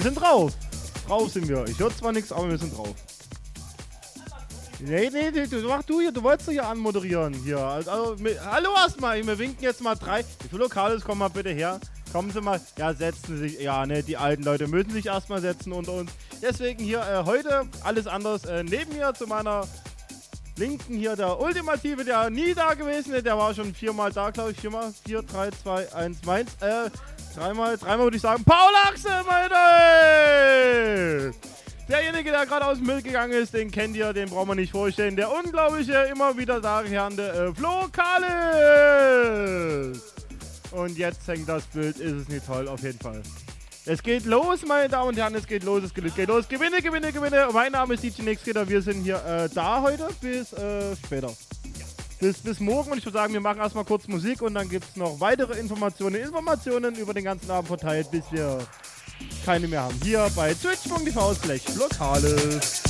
Wir sind drauf. Drauf sind wir. Ich höre zwar nichts, aber wir sind drauf. Nee, nee, nee, du, mach du hier, du wolltest doch hier anmoderieren. Hier. Also, mit, hallo erstmal, wir winken jetzt mal drei. Wie viele Lokales kommen mal bitte her? Kommen Sie mal. Ja, setzen Sie sich. Ja, ne, die alten Leute müssen sich erstmal setzen unter uns. Deswegen hier äh, heute alles anders. Äh, neben mir zu meiner Linken hier der Ultimative, der nie da gewesen ist. Der war schon viermal da, glaube ich. Viermal. Vier, drei, zwei, eins, meins. Äh, dreimal, dreimal würde ich sagen. Paul Axel, meine! Derjenige, der gerade aus dem Müll gegangen ist, den kennt ihr, den brauchen wir nicht vorstellen. Der unglaubliche, immer wieder daherende äh, Flo Kalis. Und jetzt hängt das Bild, ist es nicht toll, auf jeden Fall. Es geht los, meine Damen und Herren, es geht los, es geht, es geht los. Gewinne, gewinne, gewinne. Mein Name ist DJ Nexketer, wir sind hier äh, da heute bis äh, später. Bis, bis morgen und ich würde sagen, wir machen erstmal kurz Musik und dann gibt es noch weitere Informationen, Informationen über den ganzen Abend verteilt, bis wir keine mehr haben. Hier bei twitch.tv slash lokales.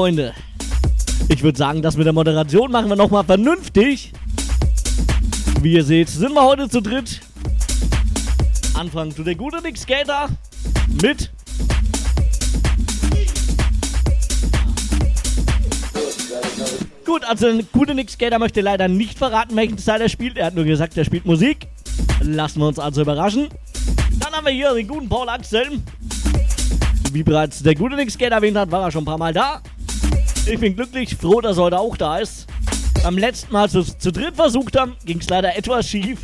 Freunde. Ich würde sagen, das mit der Moderation machen wir nochmal vernünftig. Wie ihr seht, sind wir heute zu dritt. Anfang zu der gute Nick Skater mit Gut, also gute Nick Skater möchte leider nicht verraten, welchen Teil er spielt. Er hat nur gesagt, er spielt Musik. Lassen wir uns also überraschen. Dann haben wir hier den guten Paul Axel. Wie bereits der gute Nick Skater erwähnt hat, war er schon ein paar Mal da. Ich bin glücklich, froh, dass er heute auch da ist. Beim letzten Mal zu, zu dritt versucht haben, ging es leider etwas schief.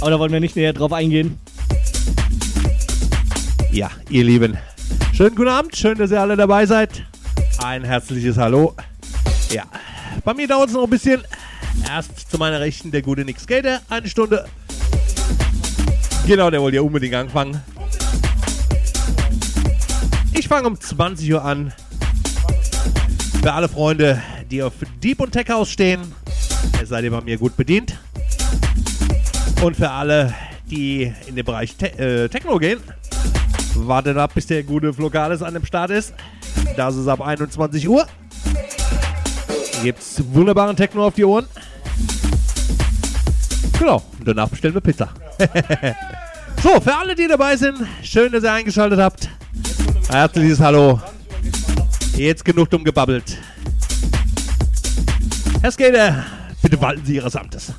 Aber da wollen wir nicht näher drauf eingehen. Ja, ihr Lieben. Schönen guten Abend, schön, dass ihr alle dabei seid. Ein herzliches Hallo. Ja, bei mir dauert es noch ein bisschen. Erst zu meiner Rechten der gute Nick Skater, eine Stunde. Genau, der wollte ja unbedingt anfangen. Ich fange um 20 Uhr an. Für alle Freunde, die auf Deep und Tech House stehen, seid ihr bei mir gut bedient. Und für alle, die in den Bereich Te äh, Techno gehen, wartet ab, bis der gute Flogales an dem Start ist. Das ist ab 21 Uhr. Gibt's wunderbaren Techno auf die Ohren. Genau, und danach bestellen wir Pizza. so, für alle, die dabei sind, schön, dass ihr eingeschaltet habt. Herzliches Hallo. Jetzt genug dumm gebabbelt. Herr Skater, bitte walten Sie Ihres Amtes.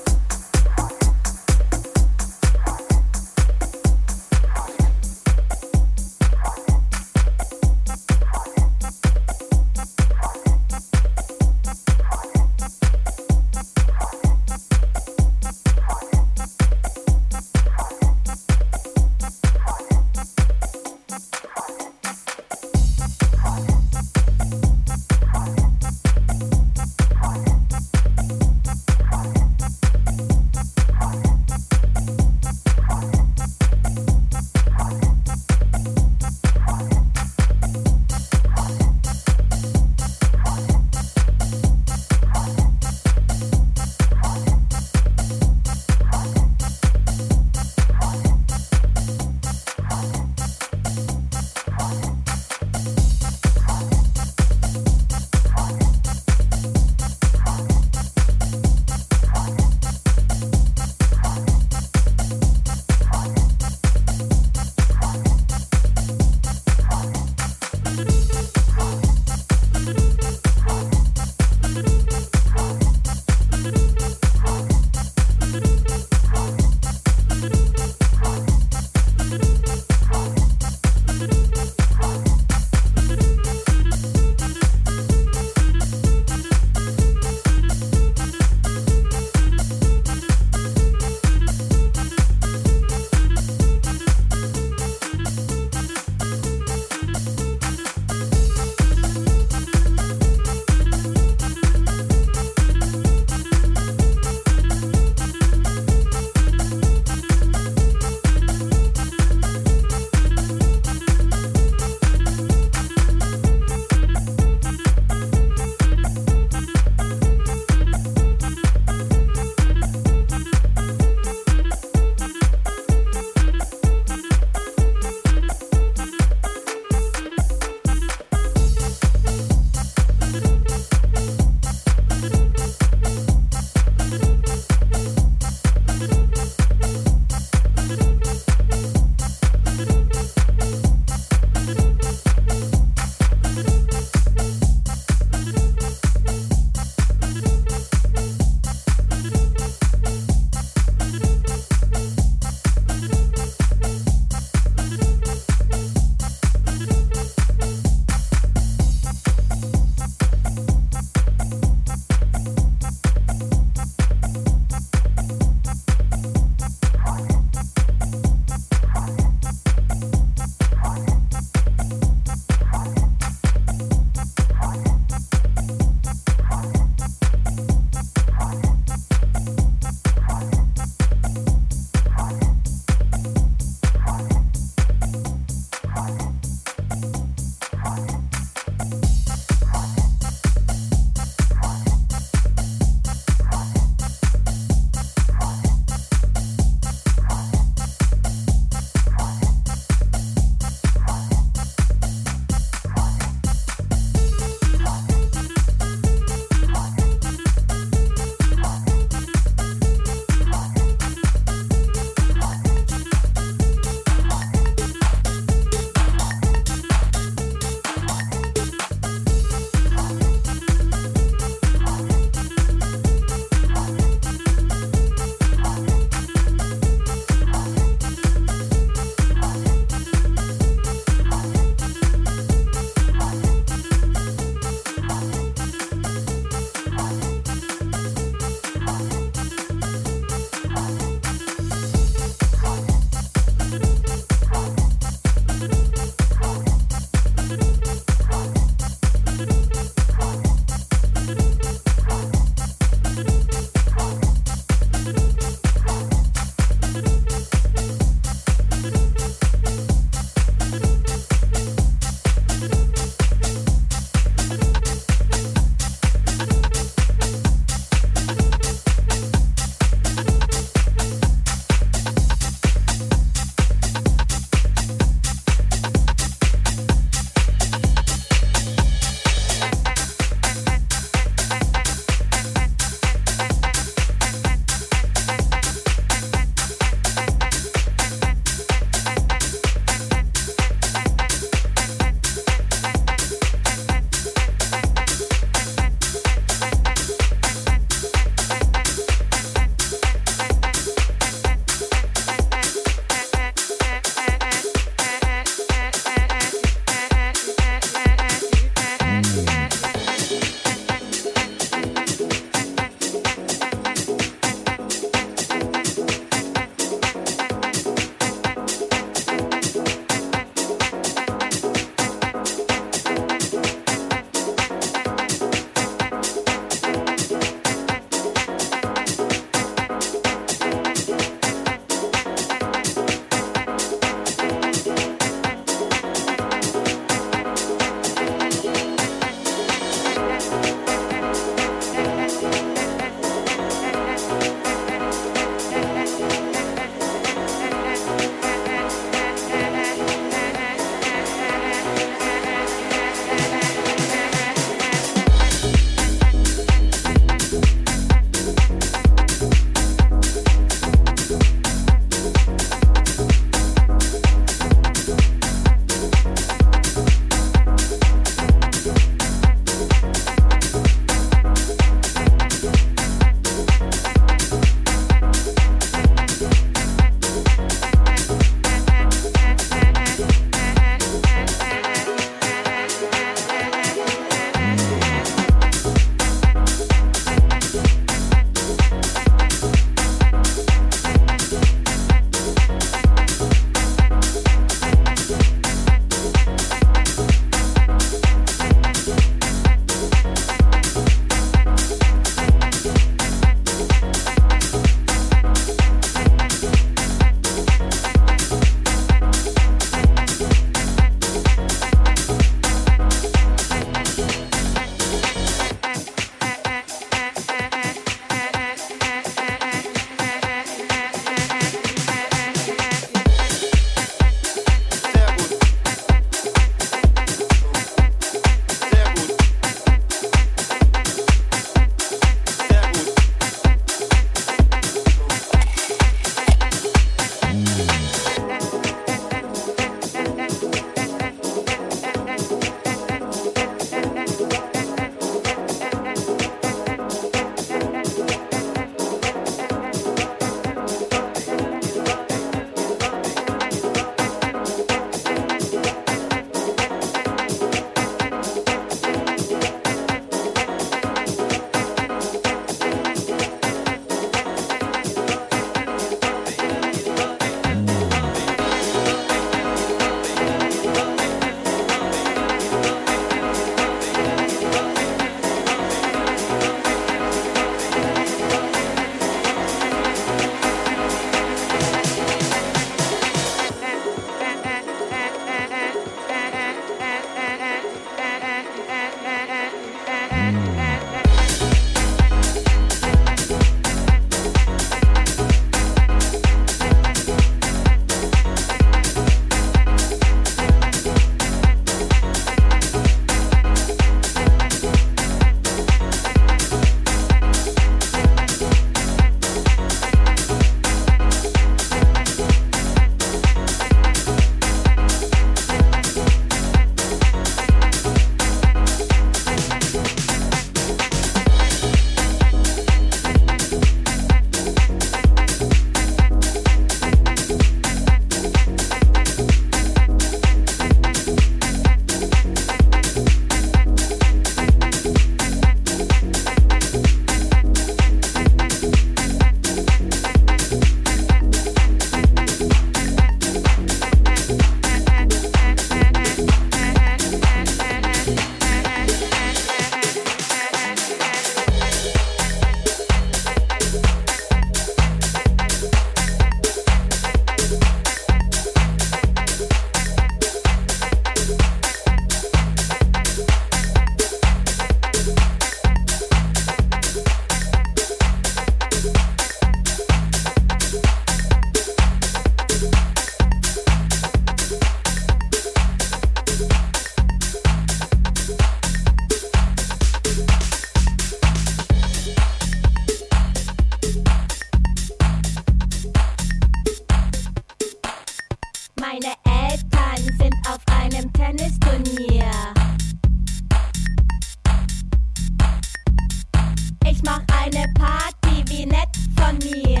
eine Party, wie nett von mir.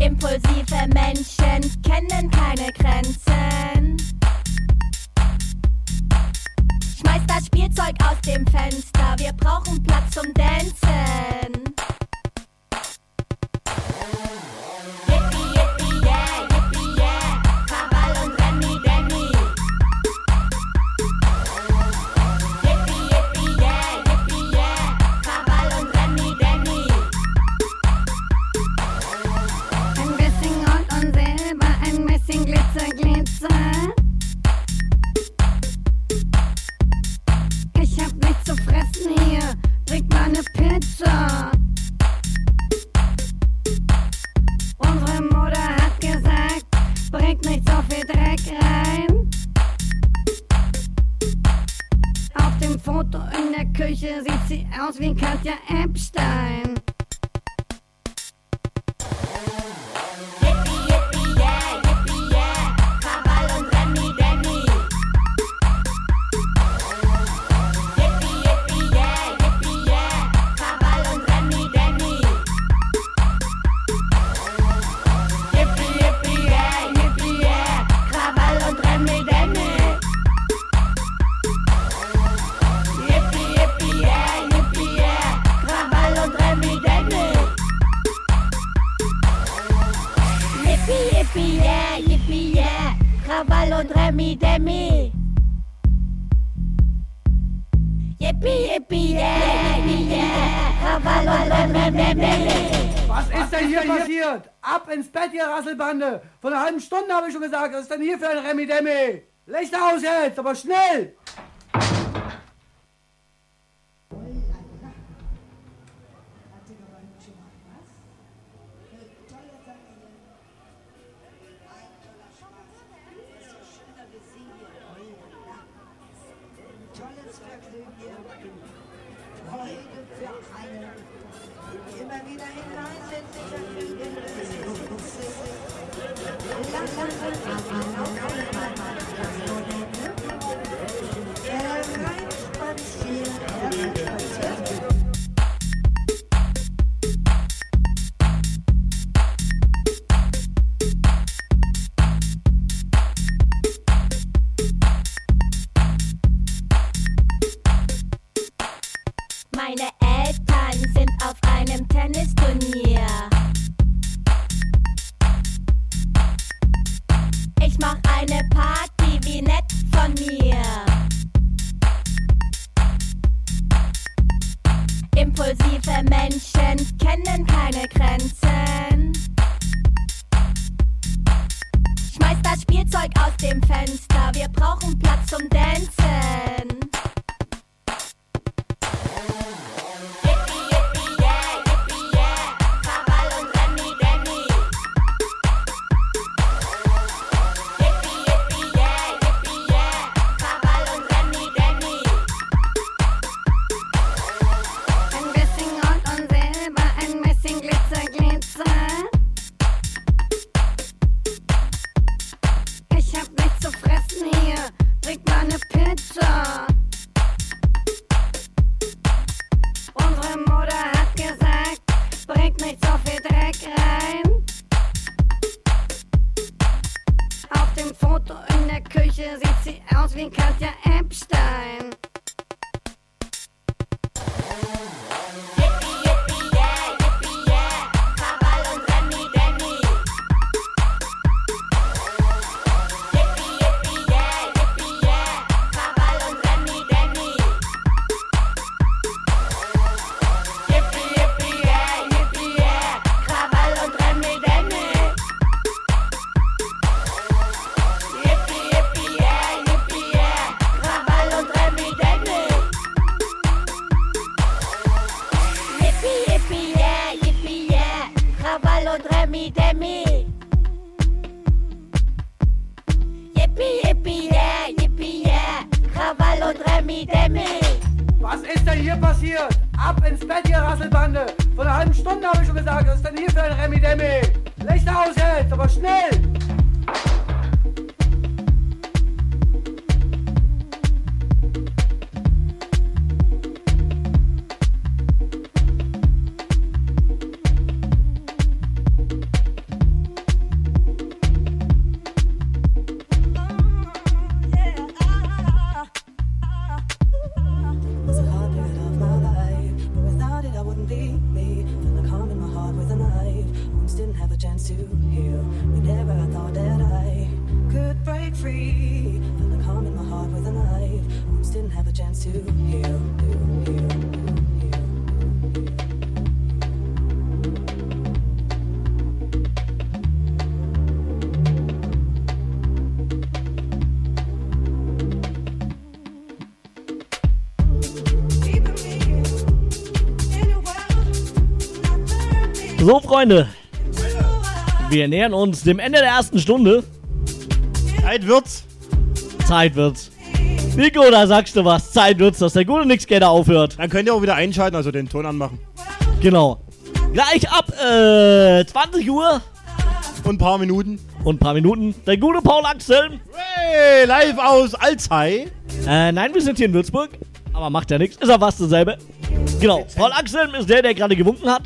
Impulsive Menschen kennen keine Grenzen. Schmeiß das Spielzeug aus dem Fenster, wir brauchen Platz zum Dancen. schon gesagt, was ist denn hier für ein Remi-Demi? Licht aus jetzt, aber schnell! So, Freunde. Wir nähern uns dem Ende der ersten Stunde. Zeit wird's. Zeit wird's. Nico, da sagst du was. Zeit wird's, dass der gute Nixgator aufhört. Dann könnt ihr auch wieder einschalten, also den Ton anmachen. Genau. Gleich ab äh, 20 Uhr Und ein paar Minuten. und ein paar Minuten der gute Paul Axel. Hey, live aus Alzey. Äh, nein, wir sind hier in Würzburg. Aber macht ja nichts. Ist auch fast dasselbe. Genau. Paul Axel ist der, der gerade gewunken hat.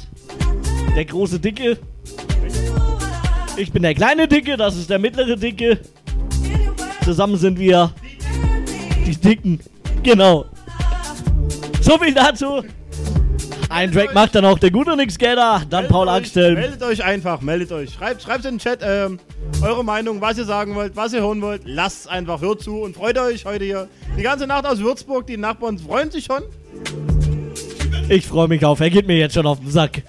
Der große Dicke. Ich bin der kleine Dicke, das ist der mittlere Dicke. Zusammen sind wir die Dicken. Genau. So viel dazu. Ein Track macht dann auch der gute Nixgator, dann Paul Meldet euch- Axel. Meldet euch einfach, meldet euch. Schreibt, schreibt in den Chat ähm, eure Meinung, was ihr sagen wollt, was ihr hören wollt. Lasst es einfach, hört zu und freut euch heute hier. Die ganze Nacht aus Würzburg, die Nachbarn freuen sich schon. Ich freue mich auf, er geht mir jetzt schon auf den Sack.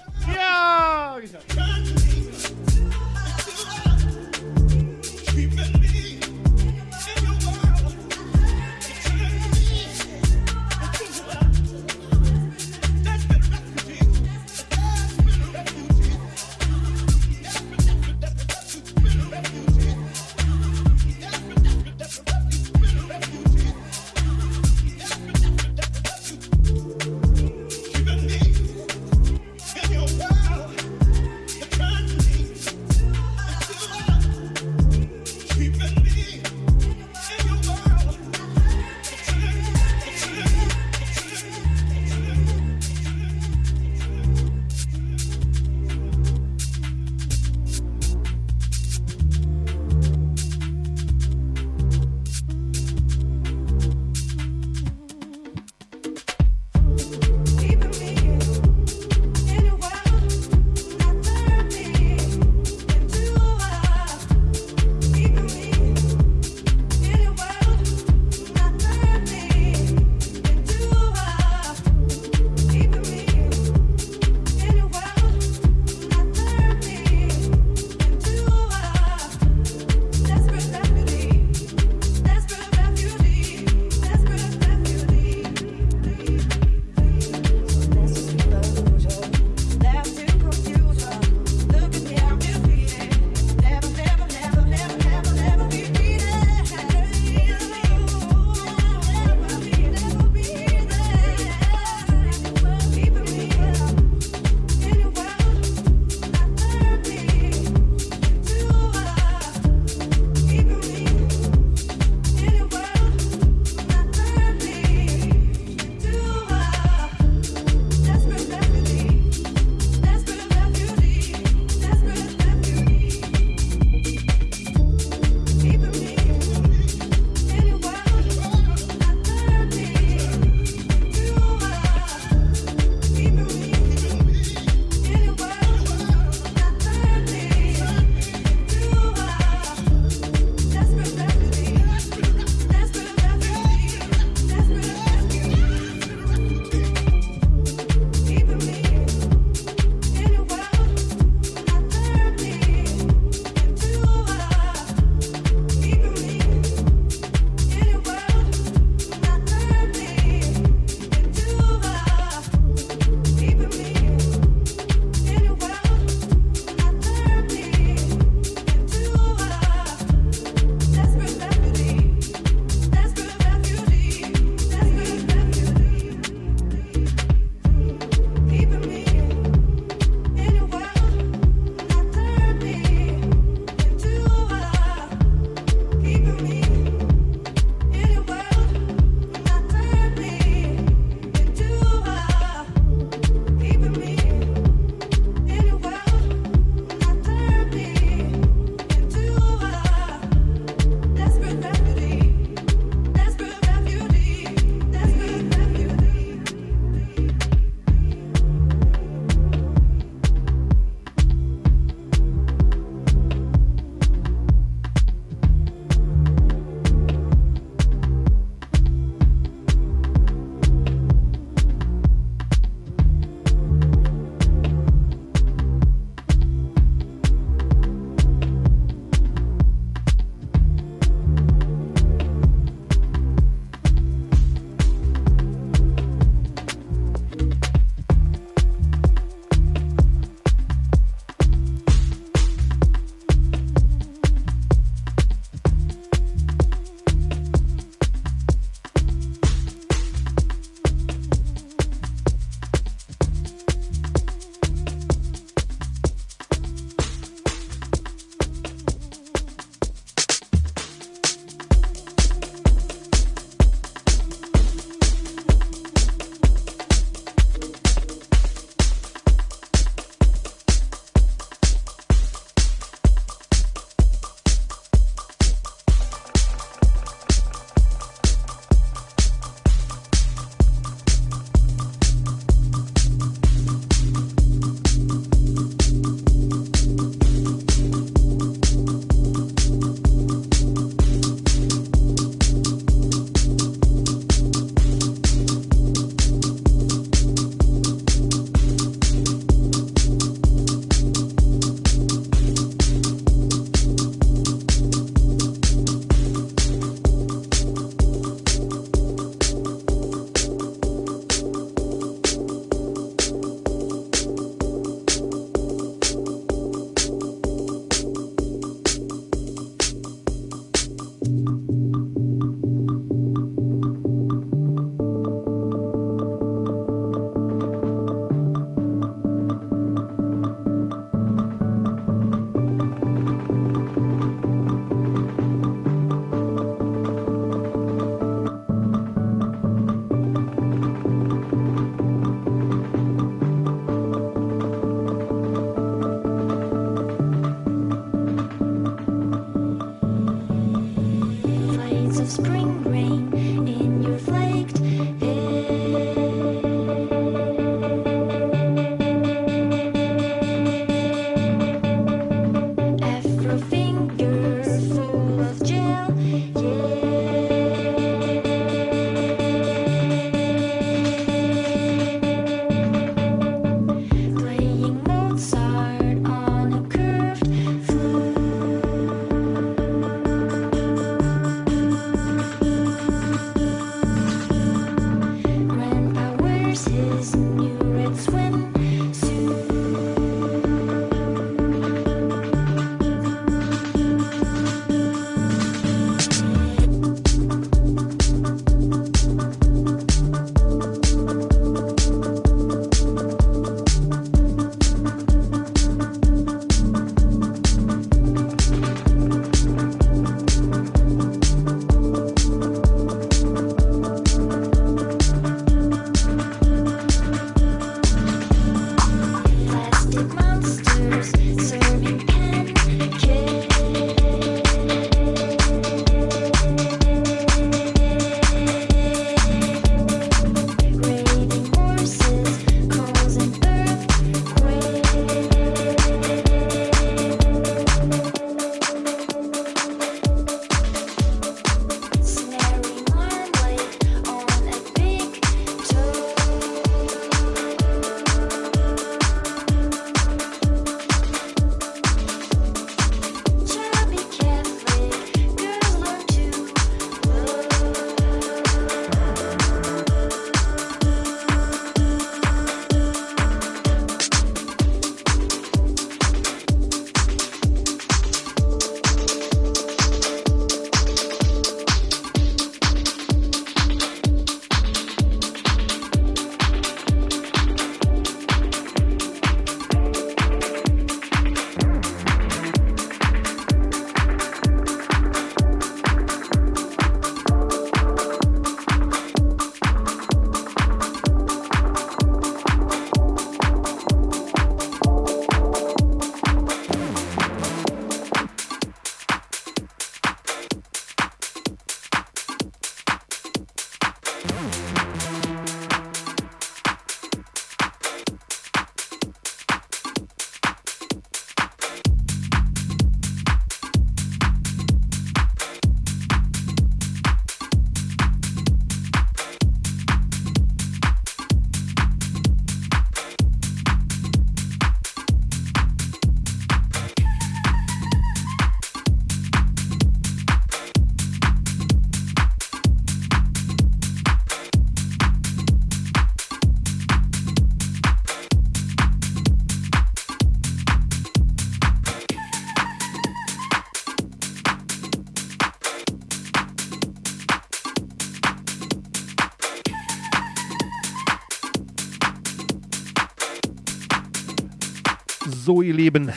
Ihr Lieben.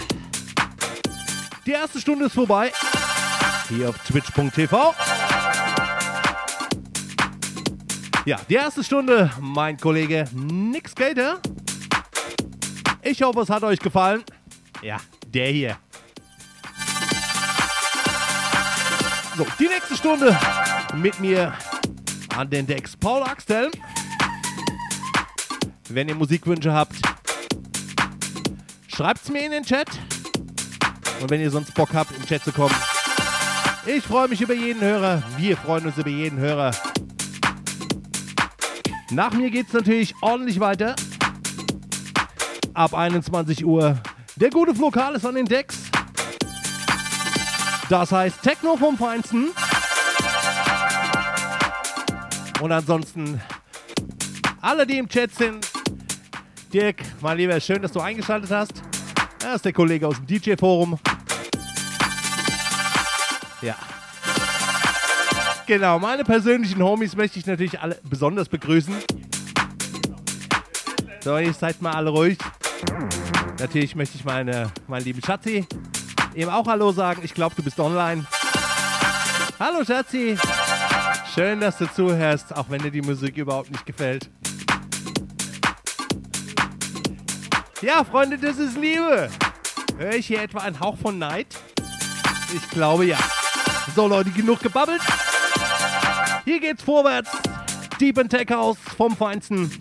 Die erste Stunde ist vorbei. Hier auf twitch.tv. Ja, die erste Stunde, mein Kollege Nick Skater. Ich hoffe, es hat euch gefallen. Ja, der hier. So, die nächste Stunde mit mir an den Decks Paul Axtell. Wenn ihr Musikwünsche habt, schreibt's mir in den Chat. Und wenn ihr sonst Bock habt, im Chat zu kommen, ich freue mich über jeden Hörer. Wir freuen uns über jeden Hörer. Nach mir geht's natürlich ordentlich weiter. Ab 21 Uhr. Der gute Flokal ist an den Decks. Das heißt Techno vom Feinsten. Und ansonsten alle, die im Chat sind. Dirk, mein Lieber, schön, dass du eingeschaltet hast. Er ist der Kollege aus dem DJ-Forum. Ja. Genau, meine persönlichen Homies möchte ich natürlich alle besonders begrüßen. So, jetzt seid mal alle ruhig. Natürlich möchte ich meine, meinen lieben Schatzi eben auch Hallo sagen. Ich glaube, du bist online. Hallo Schatzi. Schön, dass du zuhörst, auch wenn dir die Musik überhaupt nicht gefällt. Ja, Freunde, das ist Liebe. Höre ich hier etwa einen Hauch von Neid? Ich glaube ja. So Leute, genug gebabbelt. Hier geht's vorwärts. Deep in Tech House vom Feinsten.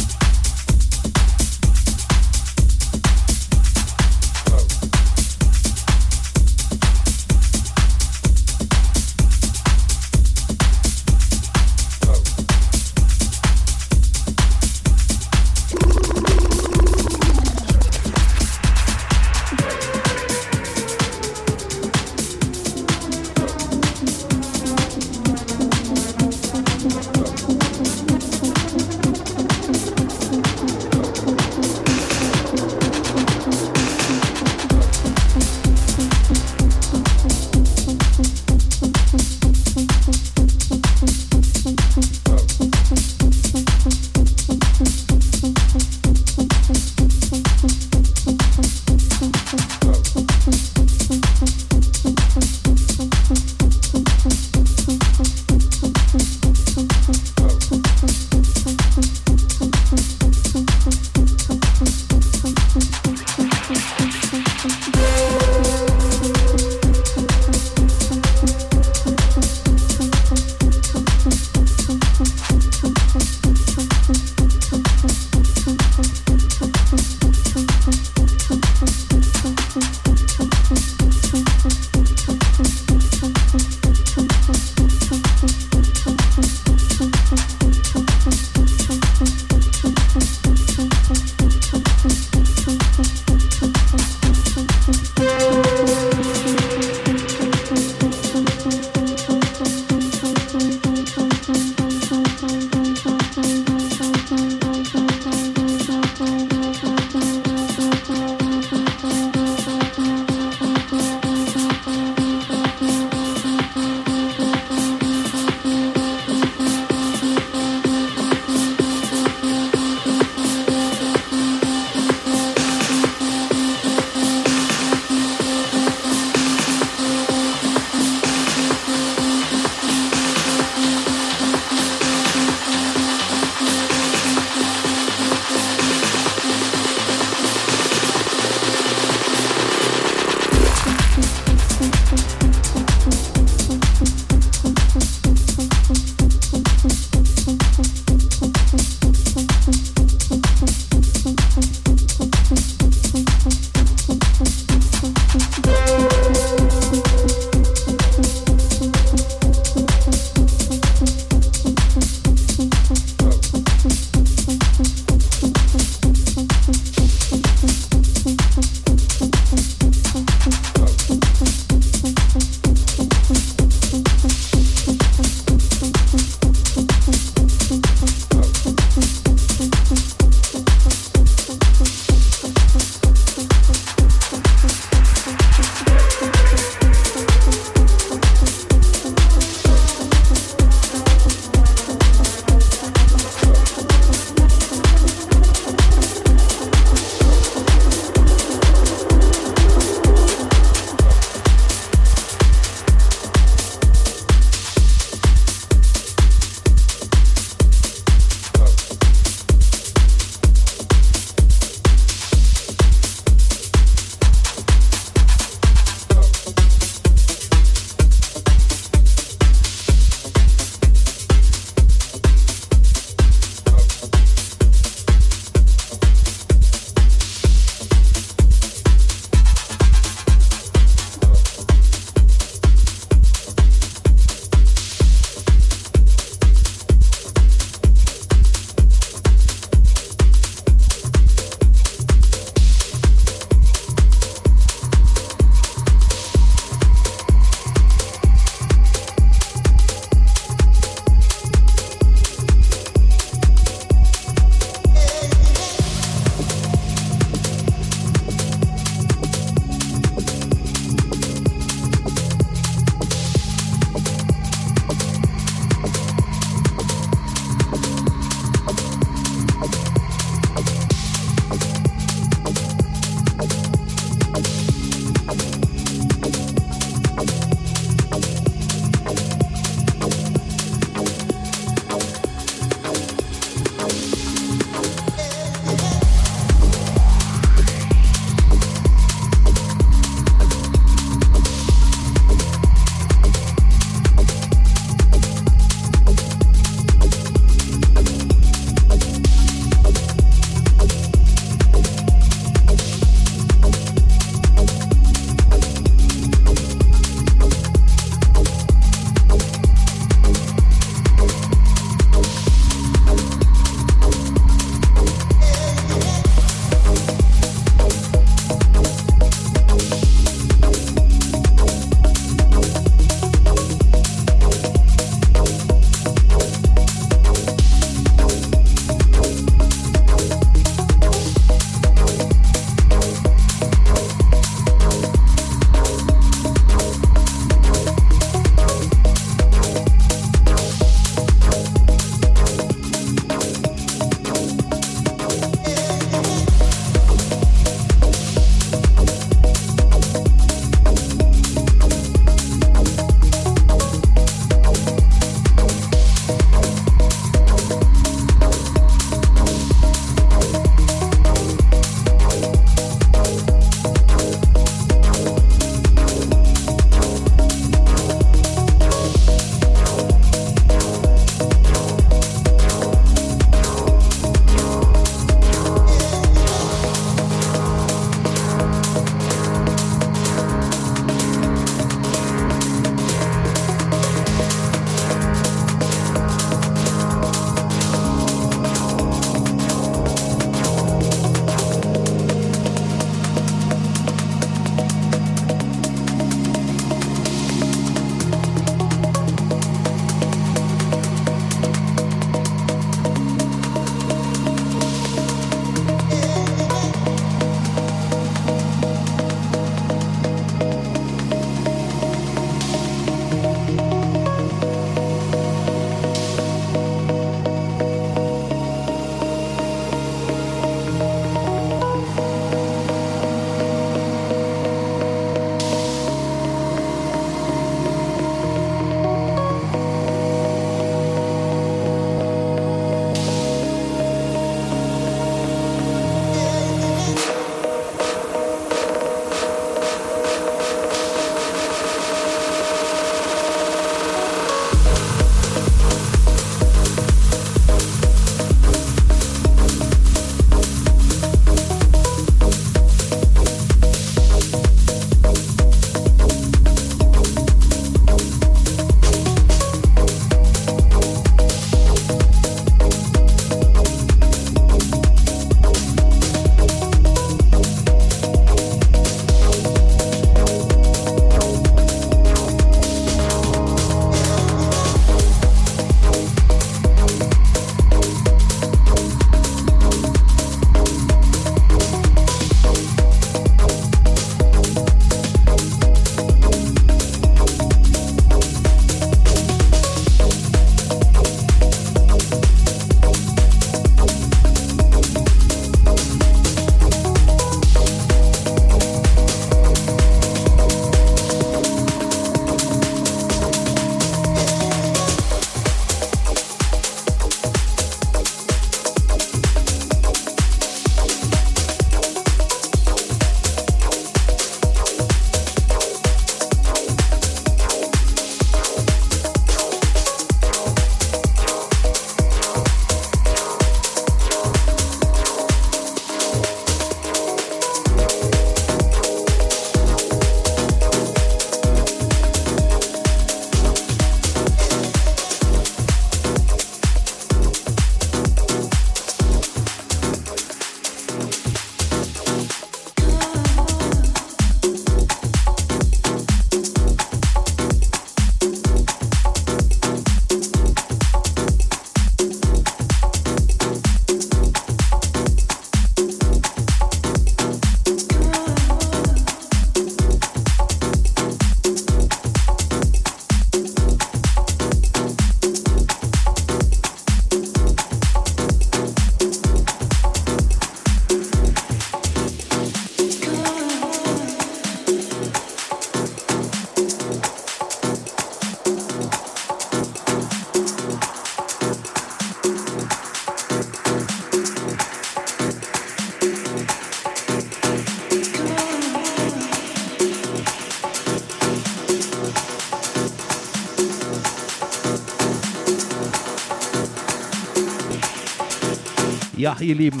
Ihr Lieben,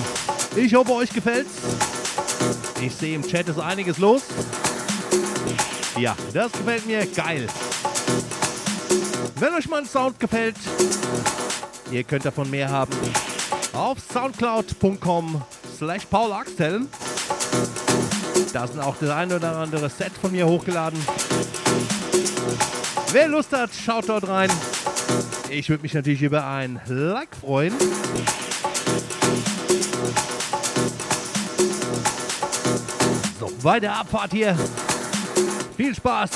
ich hoffe, euch gefällt's. Ich sehe im Chat ist einiges los. Ja, das gefällt mir geil. Wenn euch mein Sound gefällt, ihr könnt davon mehr haben. Auf soundcloud.com slash paulaxtell. Da sind auch das ein oder andere Set von mir hochgeladen. Wer Lust hat, schaut dort rein. Ich würde mich natürlich über ein Like freuen. So, weiter Abfahrt hier. Viel Spaß.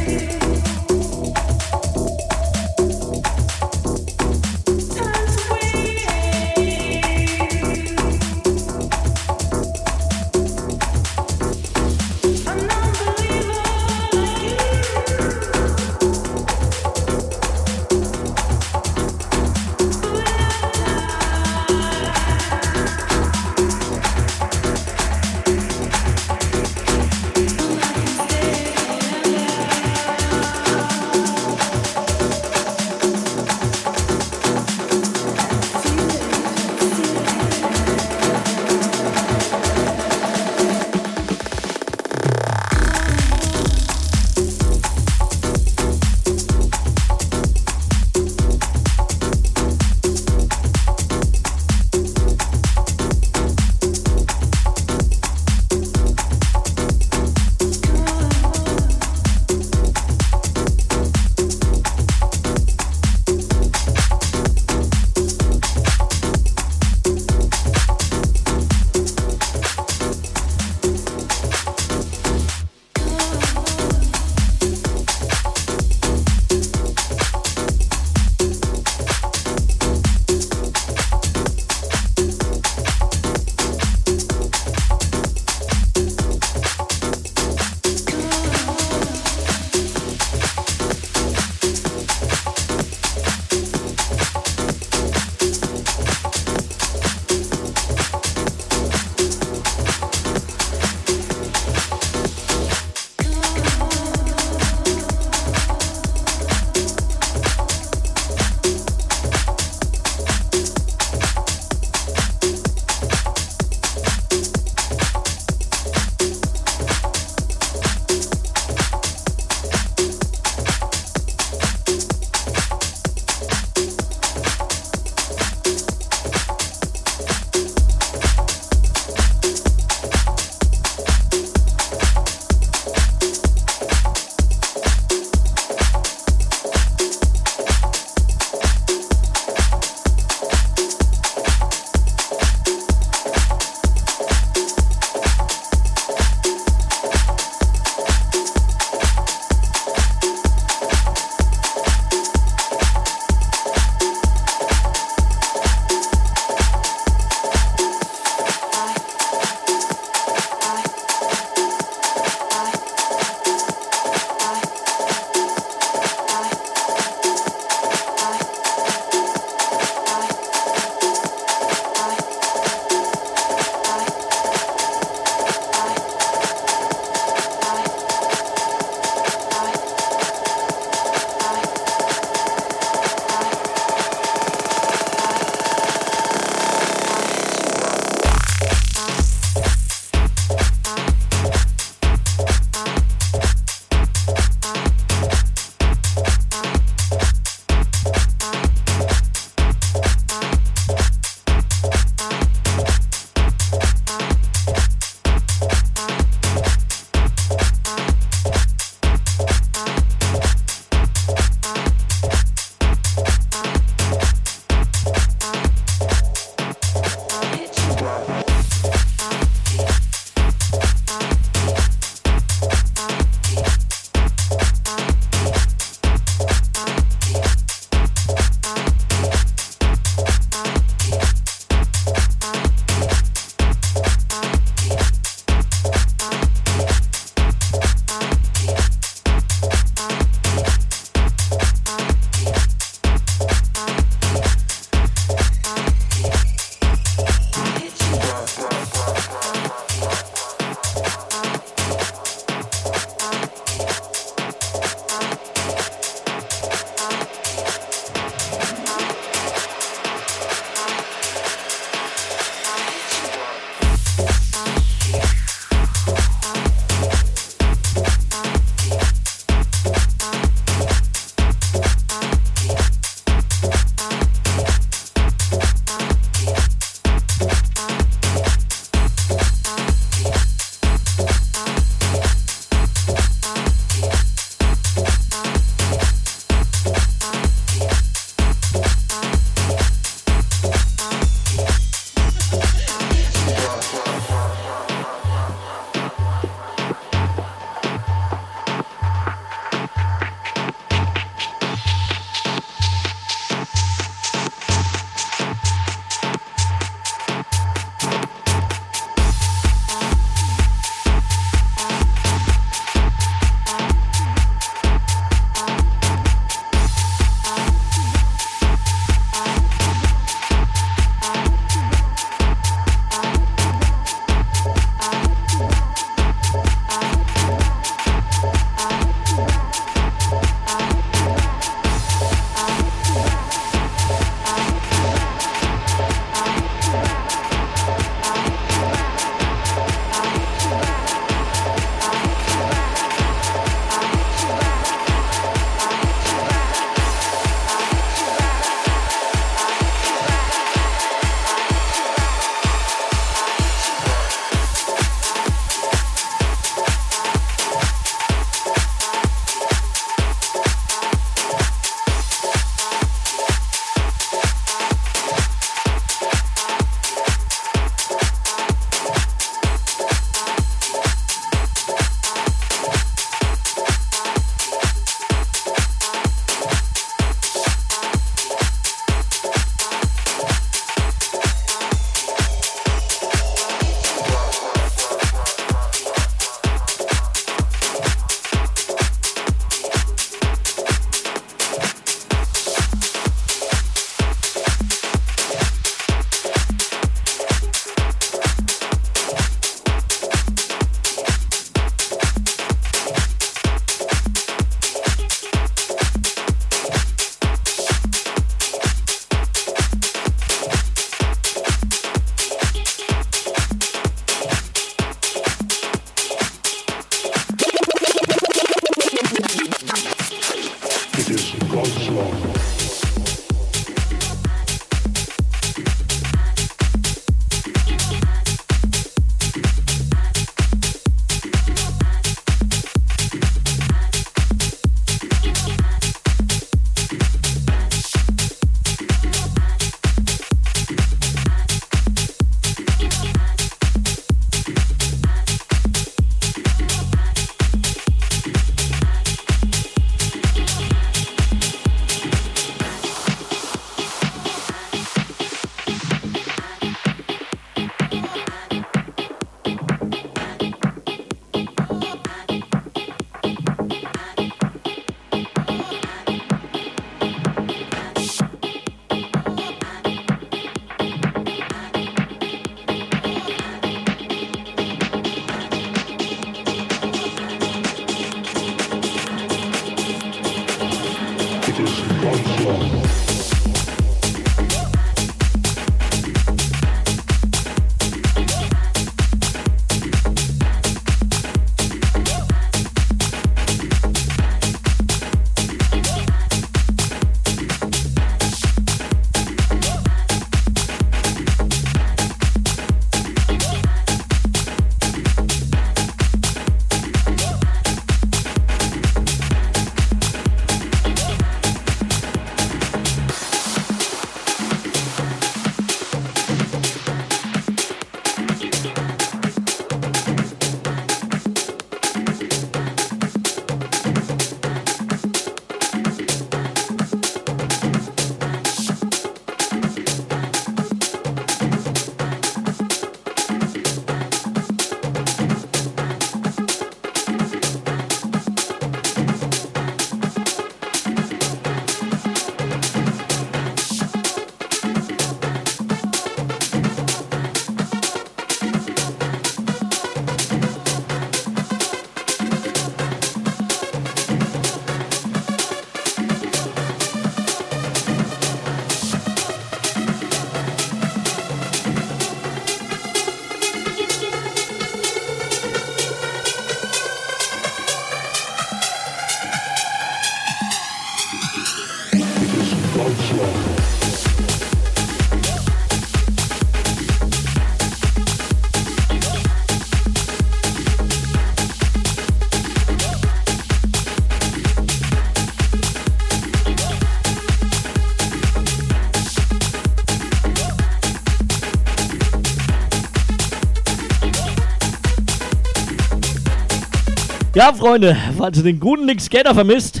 Ja, Freunde, falls ihr den guten Nick Skater vermisst,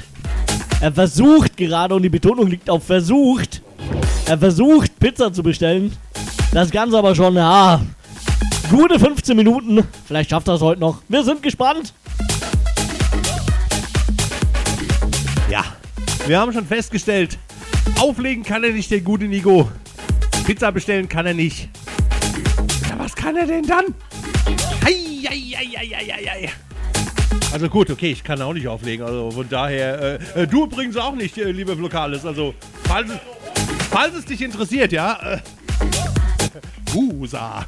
er versucht gerade, und die Betonung liegt auf versucht, er versucht Pizza zu bestellen. Das Ganze aber schon, ja, gute 15 Minuten. Vielleicht schafft er es heute noch. Wir sind gespannt. Ja, wir haben schon festgestellt, auflegen kann er nicht, der gute Nico. Pizza bestellen kann er nicht. Ja, was kann er denn dann? Hei, hei, hei, hei, hei, hei. Also gut, okay, ich kann auch nicht auflegen. Also von daher, äh, äh, du übrigens auch nicht, äh, liebe Lokales. Also, falls es, falls es dich interessiert, ja. Äh, Husa.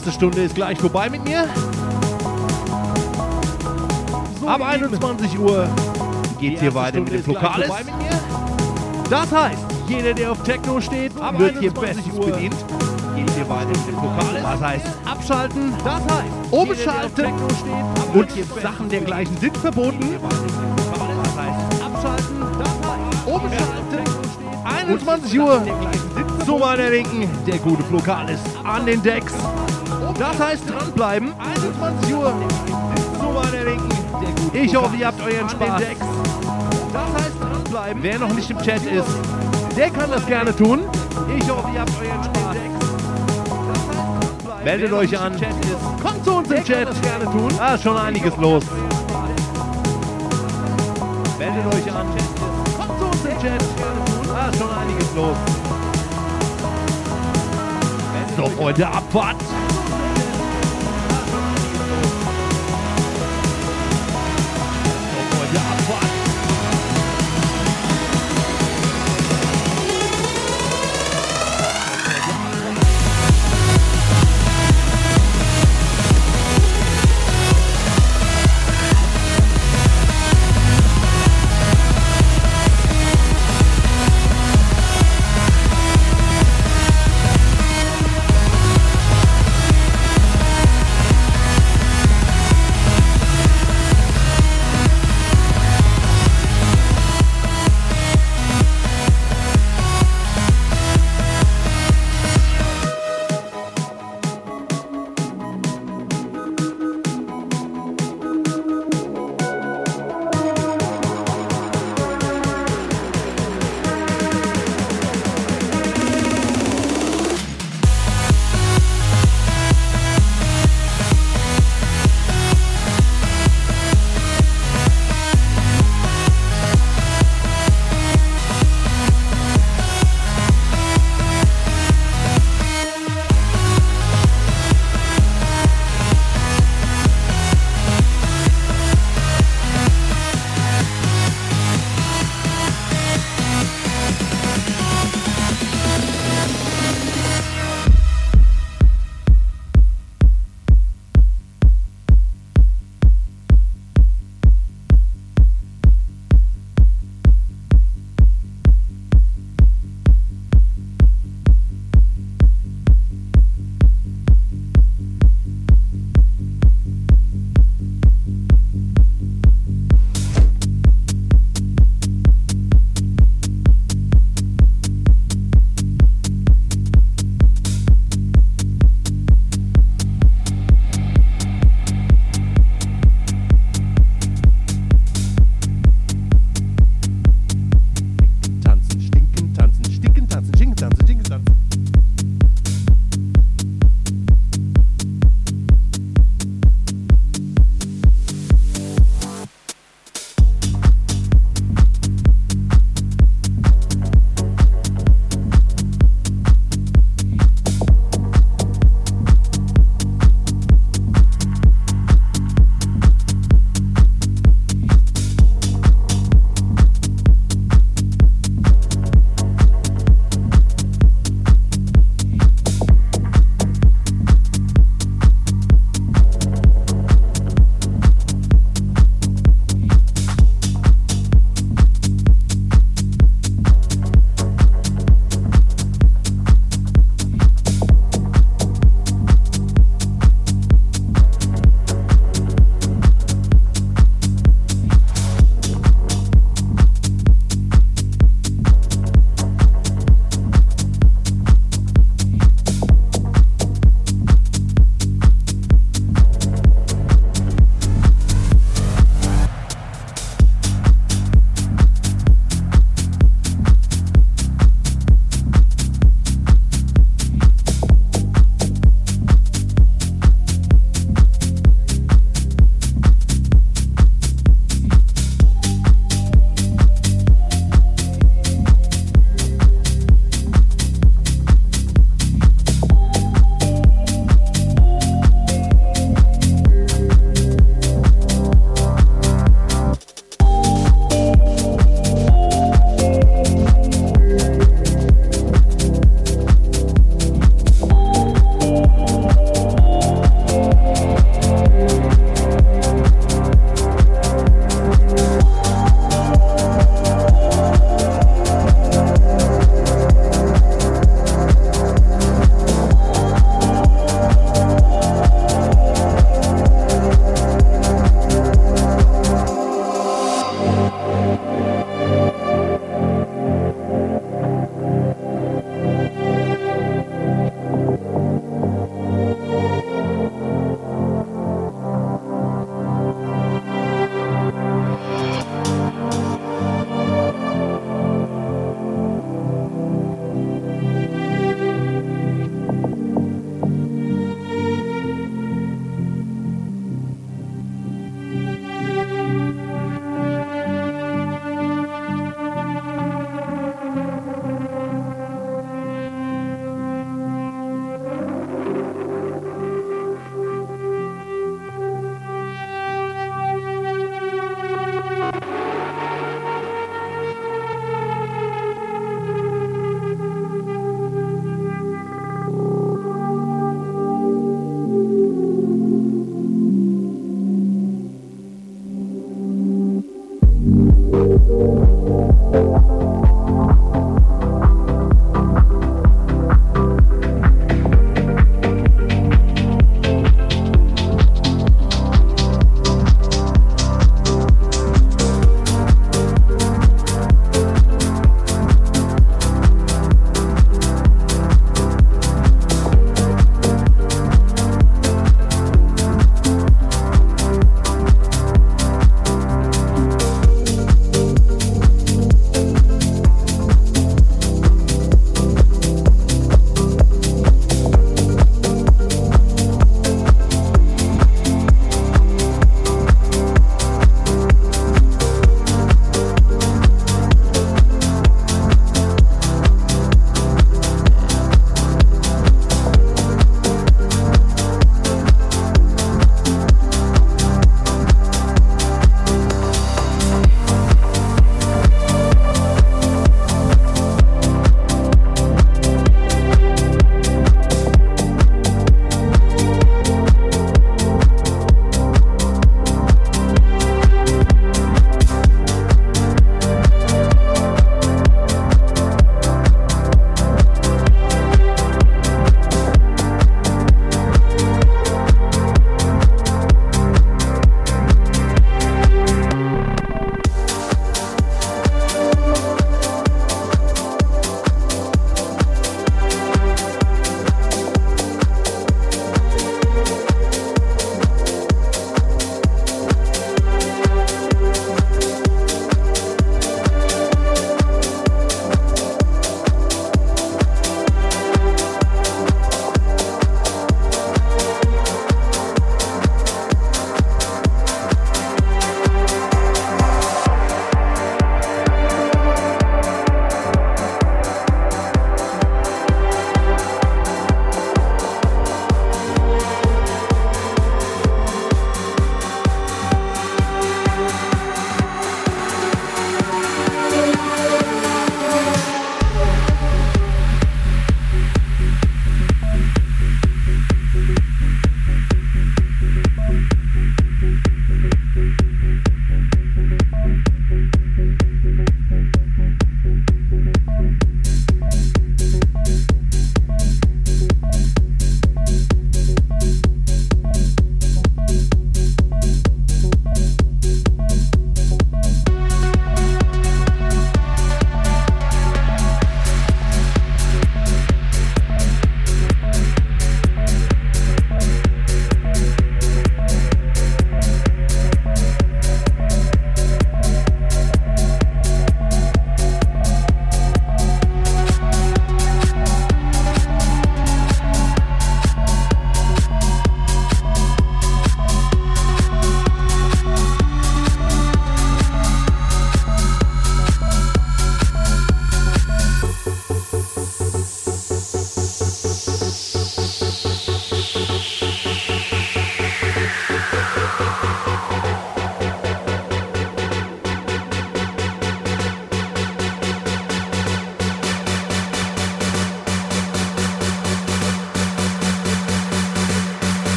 Erste Stunde ist gleich vorbei mit mir. Ab 21 Uhr geht's hier weiter mit dem Flokales. Das heißt, jeder, der auf Techno steht, wird hier bestens bedient. Geht hier weiter mit dem Flokales. Das heißt, abschalten. Das heißt, umschalten. Und Sachen dergleichen sind verboten. Das heißt, abschalten. Das heißt, umschalten. 21 Uhr. Zu meiner Linken, der gute Flokales an den Decks. Das heißt, dranbleiben. 21 Uhr. Meiner Linken, der gute Ich hoffe, ihr habt euren Spaß. Das heißt, dranbleiben. Wer noch nicht im Chat ist, der kann das gerne tun. Ich hoffe, ihr habt euren Spaß. Meldet euch an. Kommt zu uns im Chat. gerne tun. Ah, ist schon einiges los. Meldet euch an. Kommt zu uns im Chat. Ah, ist schon einiges los. So, Freunde, Abfahrt.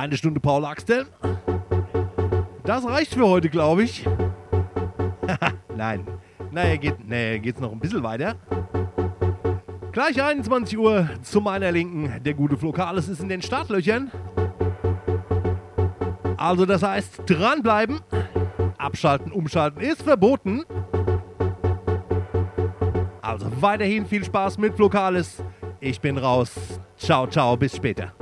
Eine Stunde Paul Axel. Das reicht für heute, glaube ich. Nein. Naja, geht, geht's noch ein bisschen weiter. Gleich 21 Uhr zu meiner Linken. Der gute Flokales ist in den Startlöchern. Also, das heißt, dranbleiben. Abschalten, umschalten ist verboten. Also weiterhin viel Spaß mit Flokales. Ich bin raus. Ciao, ciao, bis später.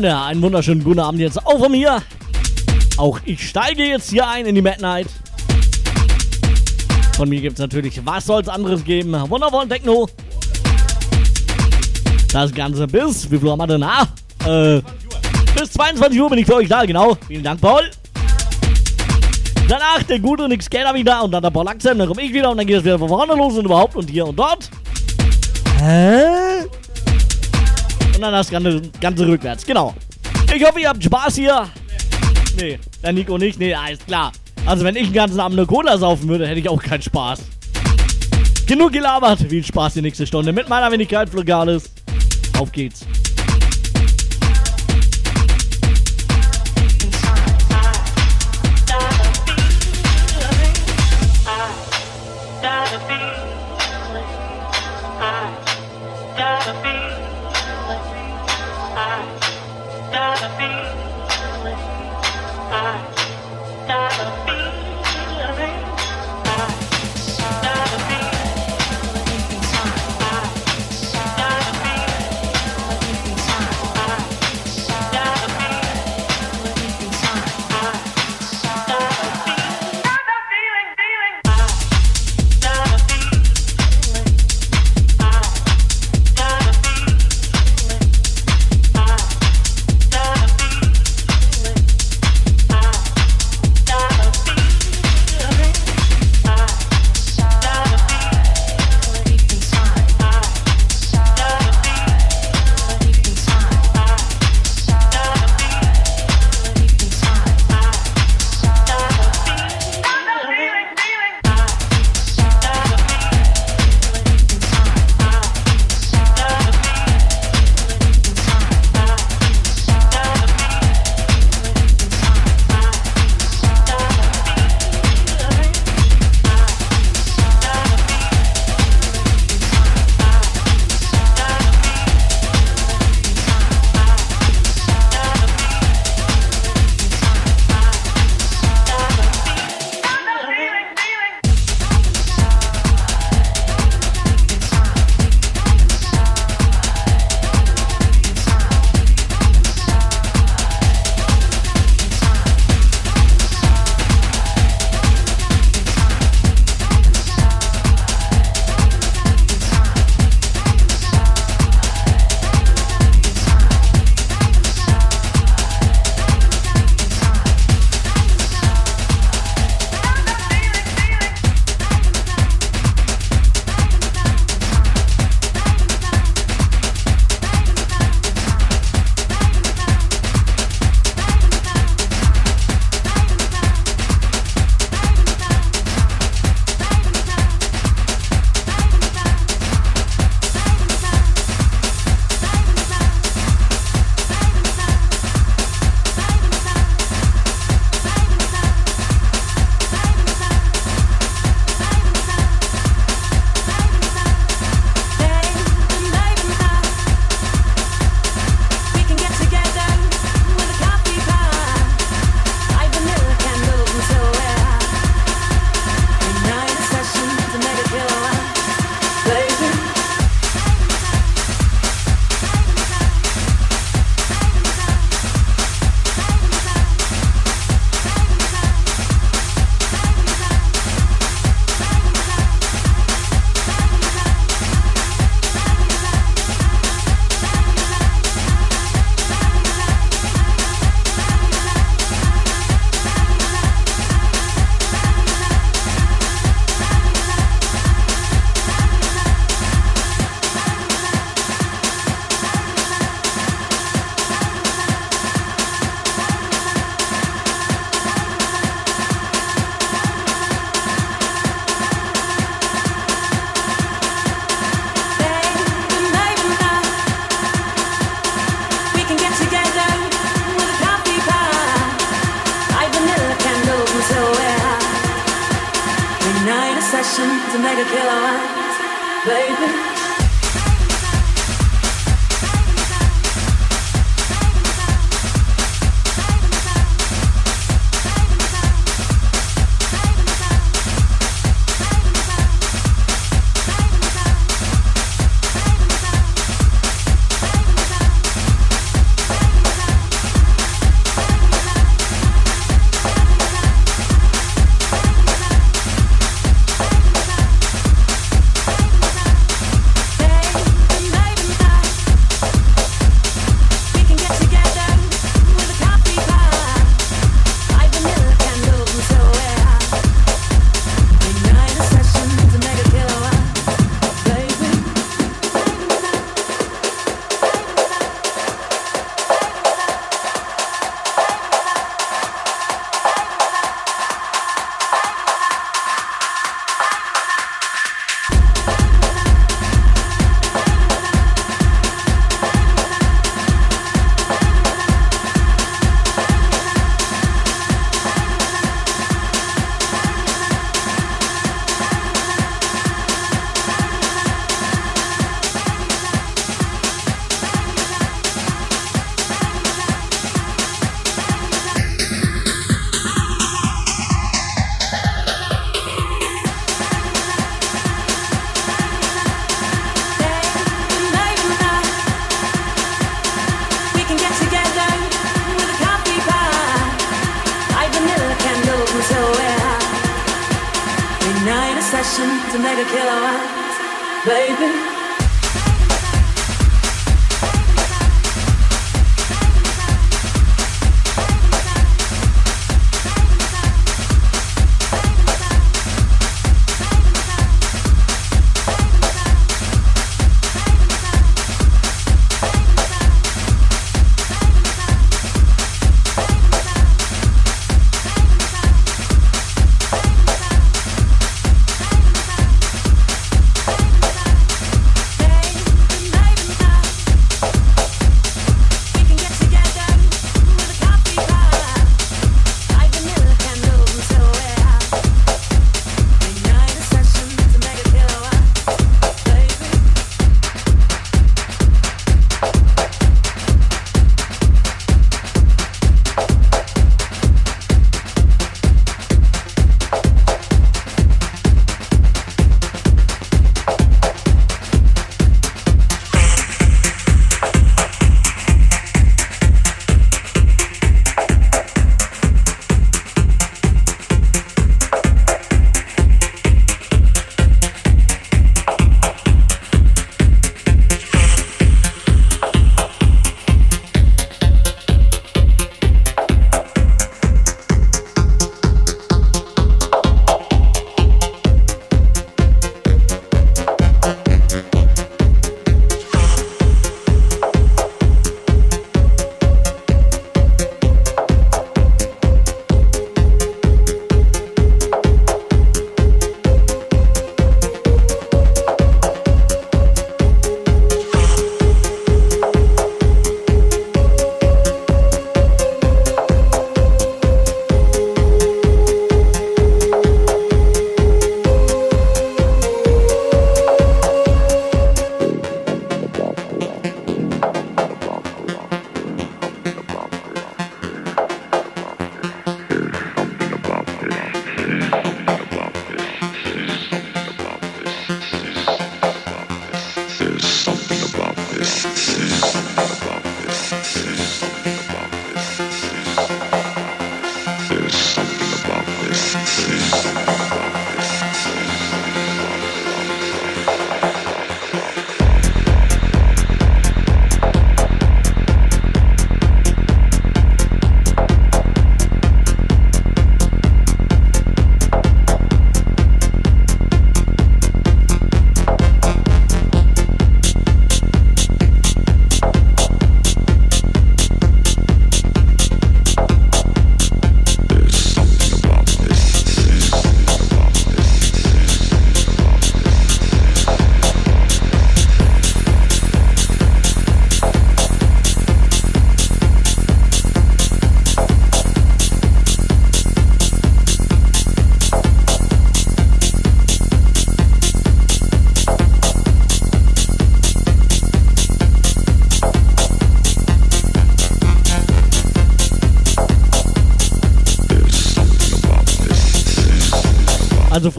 Freunde, einen wunderschönen guten Abend jetzt auch von mir. Auch ich steige jetzt hier ein in die Mad Night. Von mir gibt es natürlich, was soll's anderes geben? Wundervollen Techno. Das Ganze bis, wie viel haben wir denn? Ah, äh, bis 22 Uhr bin ich für euch da, genau. Vielen Dank, Paul. Danach der gute Nick Skater wieder und dann der Paul Axel, dann komme ich wieder und dann geht es wieder von vorne los und überhaupt und hier und dort. Hä? Und dann das Ganze, Ganze rückwärts, genau. Ich hoffe, ihr habt Spaß hier. Nee, der Nico nicht, nee, alles klar. Also wenn ich den ganzen Abend eine Cola saufen würde, hätte ich auch keinen Spaß. Genug gelabert, viel Spaß die nächste Stunde mit meiner Wenigkeit Flugales. Auf geht's.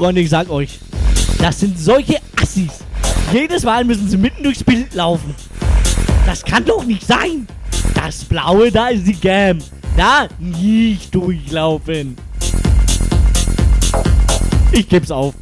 Freunde, ich sag euch, das sind solche Assis. Jedes Mal müssen sie mitten durchs Bild laufen. Das kann doch nicht sein. Das Blaue, da ist die Gam. Da nicht durchlaufen. Ich geb's auf.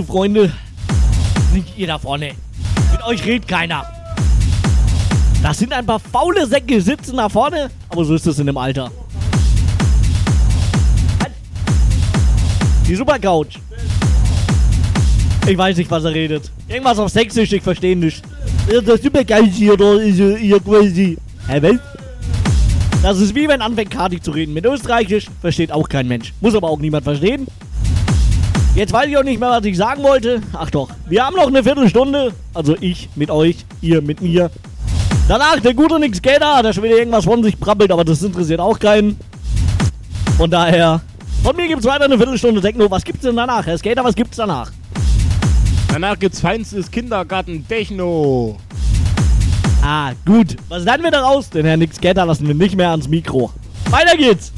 Gute Freunde, nicht ihr da vorne. Mit euch redet keiner. Das sind ein paar faule Säcke, sitzen da vorne, aber so ist es in dem Alter. Die Supercouch. Ich weiß nicht, was er redet. Irgendwas auf Sächsisch, ich verstehe nicht. Das Supercouch hier, da ist hier quasi. Hä? Das ist wie wenn anfängt Kati zu reden. Mit Österreichisch versteht auch kein Mensch. Muss aber auch niemand verstehen. Jetzt weiß ich auch nicht mehr, was ich sagen wollte. Ach doch, wir haben noch eine Viertelstunde. Also ich mit euch, ihr mit mir. Danach der gute Nix Skater, der schon wieder irgendwas von sich brabbelt, aber das interessiert auch keinen. Von daher, von mir gibt's weiter eine Viertelstunde Techno. Was gibt's denn danach? Herr Skater, was gibt's danach? Danach gibt's feinstes Kindergarten-Techno. Ah, gut. Was lernen wir daraus? Den Herrn Nix Skater lassen wir nicht mehr ans Mikro. Weiter geht's.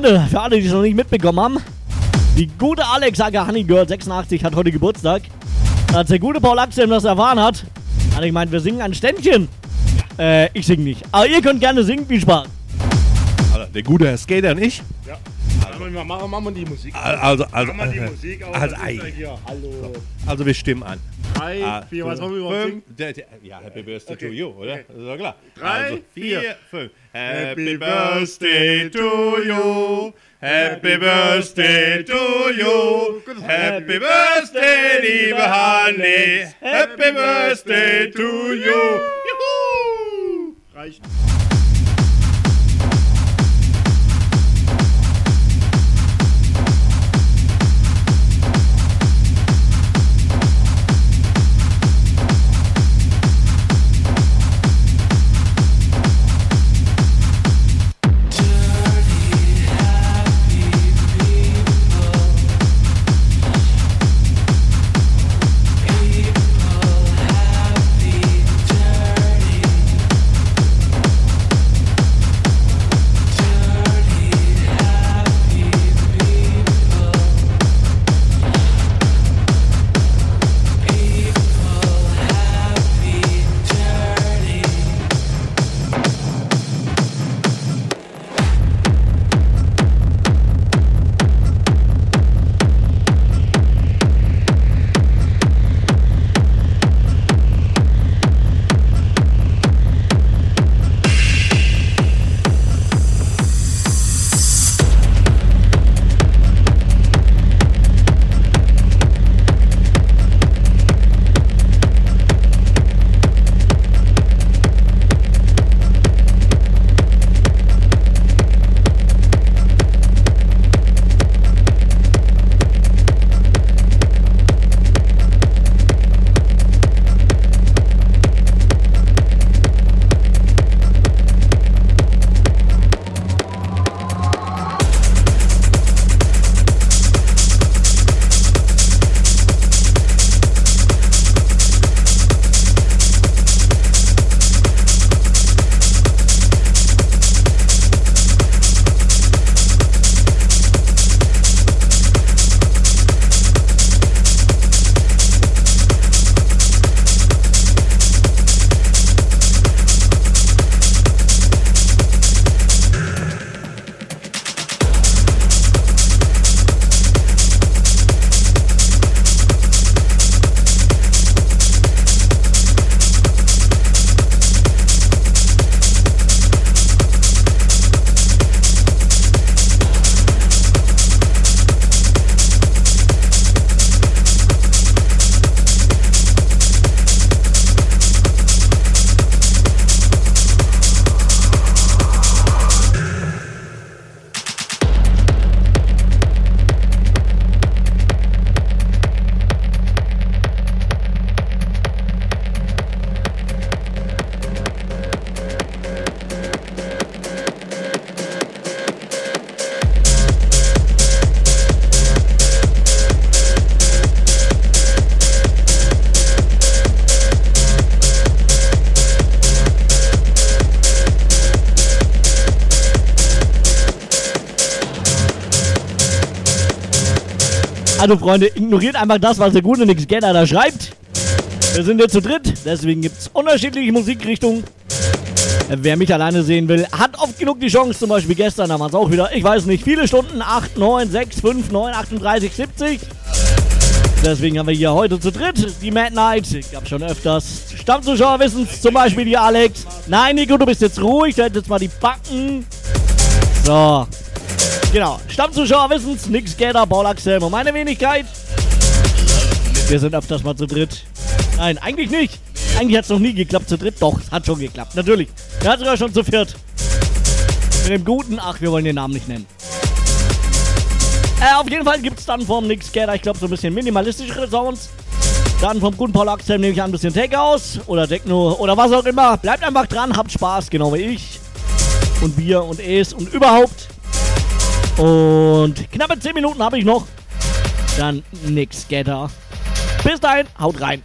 Freunde, für alle, die es noch nicht mitbekommen haben. Die gute Alex aka Honey Girl 86 hat heute Geburtstag. Als der gute Paul Axel das erfahren hat, hat er gemeint, wir singen ein Ständchen. Äh, ich sing nicht. Aber ihr könnt gerne singen, viel Spaß. Also, der gute Herr Skater und ich. Ja. wir machen, machen wir die Musik. Also, also, Machen wir die äh, Musik aus. also, hier. Hallo. also wir stimmen an. Drei, Ah, vier, was wollen wir überhaupt fünf. Ja, Happy Birthday Okay, to you, oder? okay. Das ist doch klar. Drei, also, vier. vier, fünf. Happy Birthday to you. Happy Birthday to you. Happy Birthday, liebe Hanni. Happy Birthday to you. Juhu! Reicht. Also Freunde, ignoriert einfach das, was der gute Nix Getter da schreibt. Wir sind jetzt zu dritt, deswegen gibt es unterschiedliche Musikrichtungen. Wer mich alleine sehen will, hat oft genug die Chance, zum Beispiel gestern, da waren es auch wieder, ich weiß nicht, viele Stunden, 8, 9, 6, 5, 9, 38, 70. Deswegen haben wir hier heute zu dritt die Mad Night. Gab schon öfters. Stammzuschauer wissen zum Beispiel die Alex. Nein, Nico, du bist jetzt ruhig, du hättest jetzt mal die Backen. So. Genau. Stammzuschauer wissen es, Nix Paul Axel und meine Wenigkeit. Wir sind öfters mal zu dritt. Nein, eigentlich nicht. Eigentlich hat es noch nie geklappt zu dritt. Doch, es hat schon geklappt. Natürlich. Er hat sogar schon zu viert. Mit dem guten, ach, wir wollen den Namen nicht nennen. Äh, auf jeden Fall gibt es dann vom Nix Gator, ich glaube, so ein bisschen minimalistischere Sounds. Dann vom guten Paul Axel nehme ich ein bisschen Take aus oder Techno oder was auch immer. Bleibt einfach dran, habt Spaß, genau wie ich. Und wir und es und überhaupt. Und knappe 10 Minuten habe ich noch. Dann nix Getter. Bis dahin, haut rein.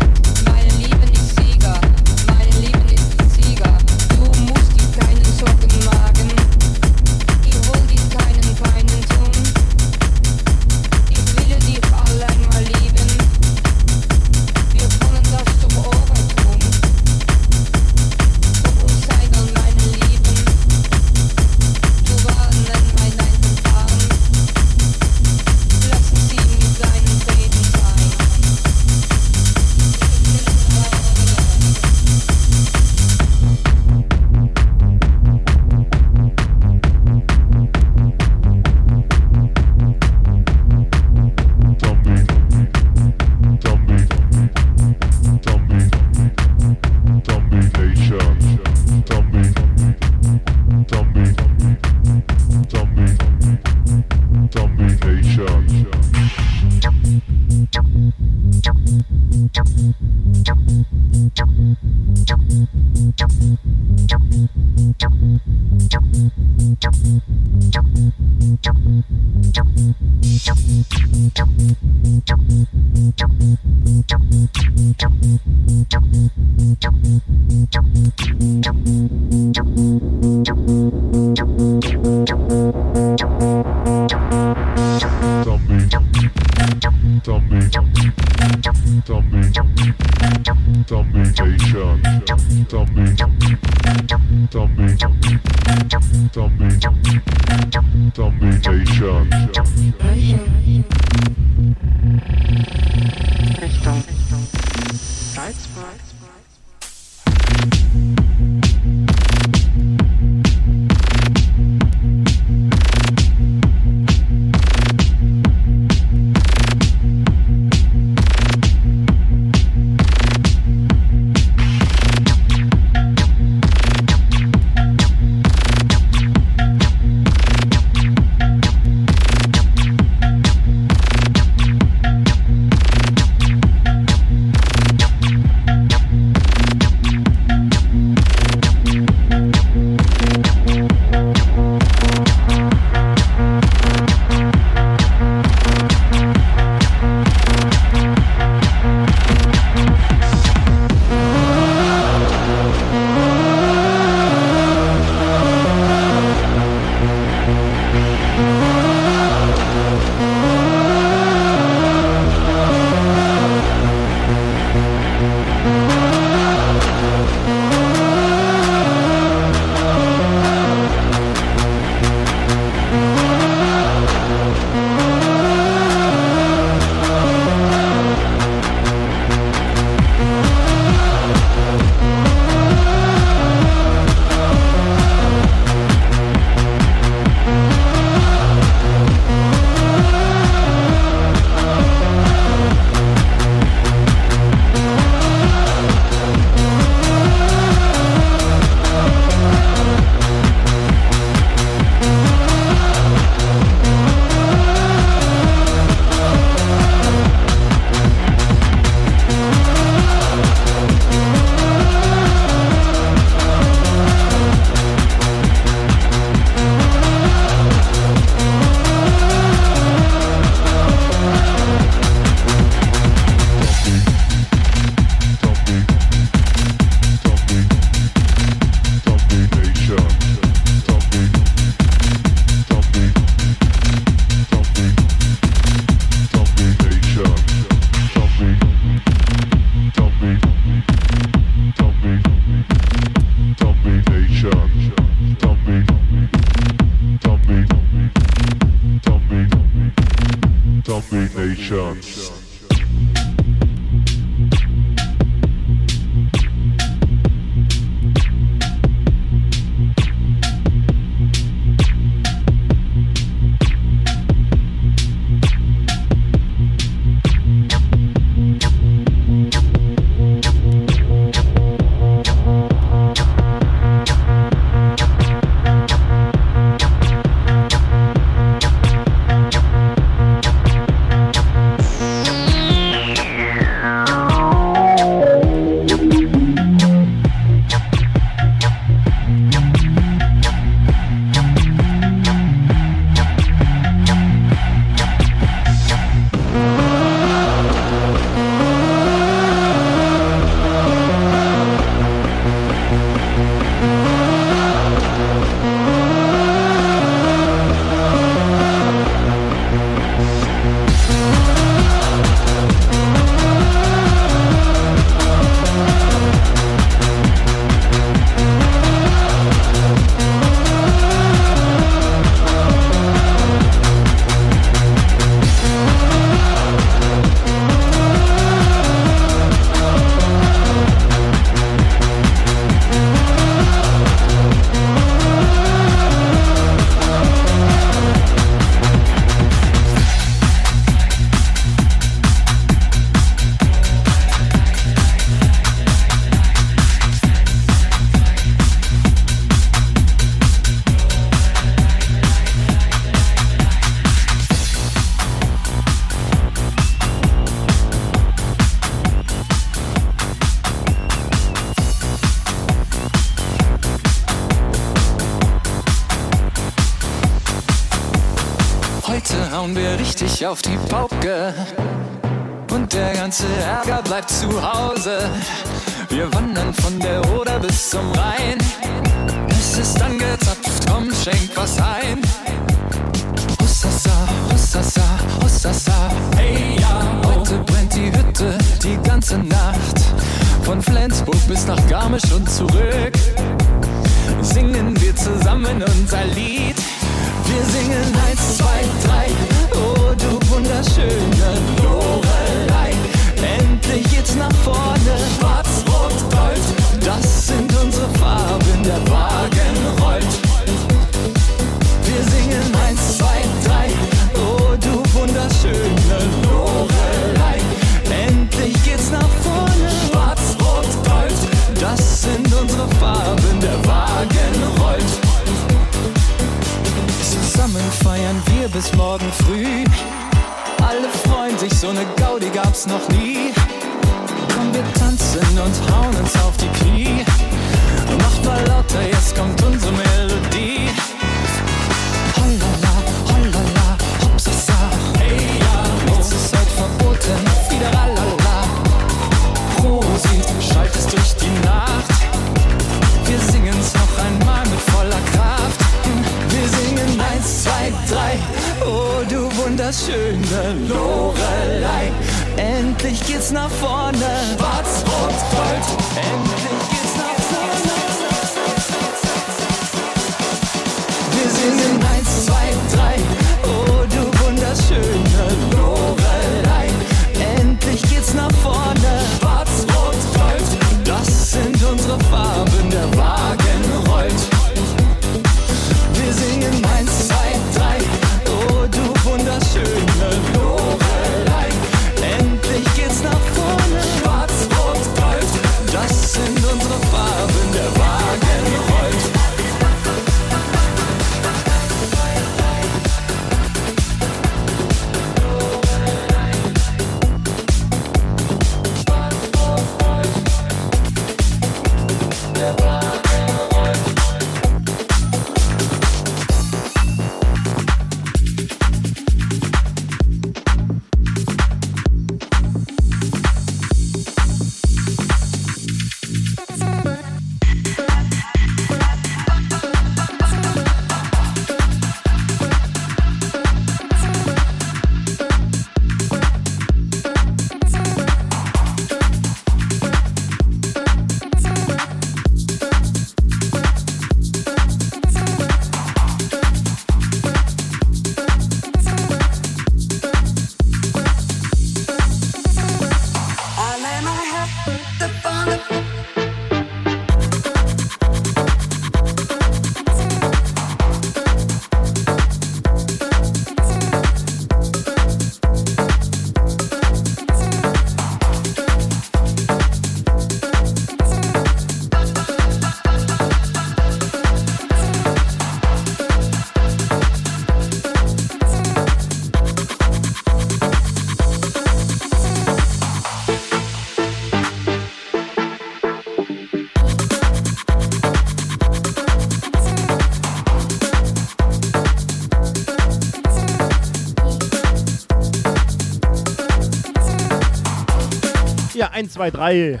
1, 2, 3.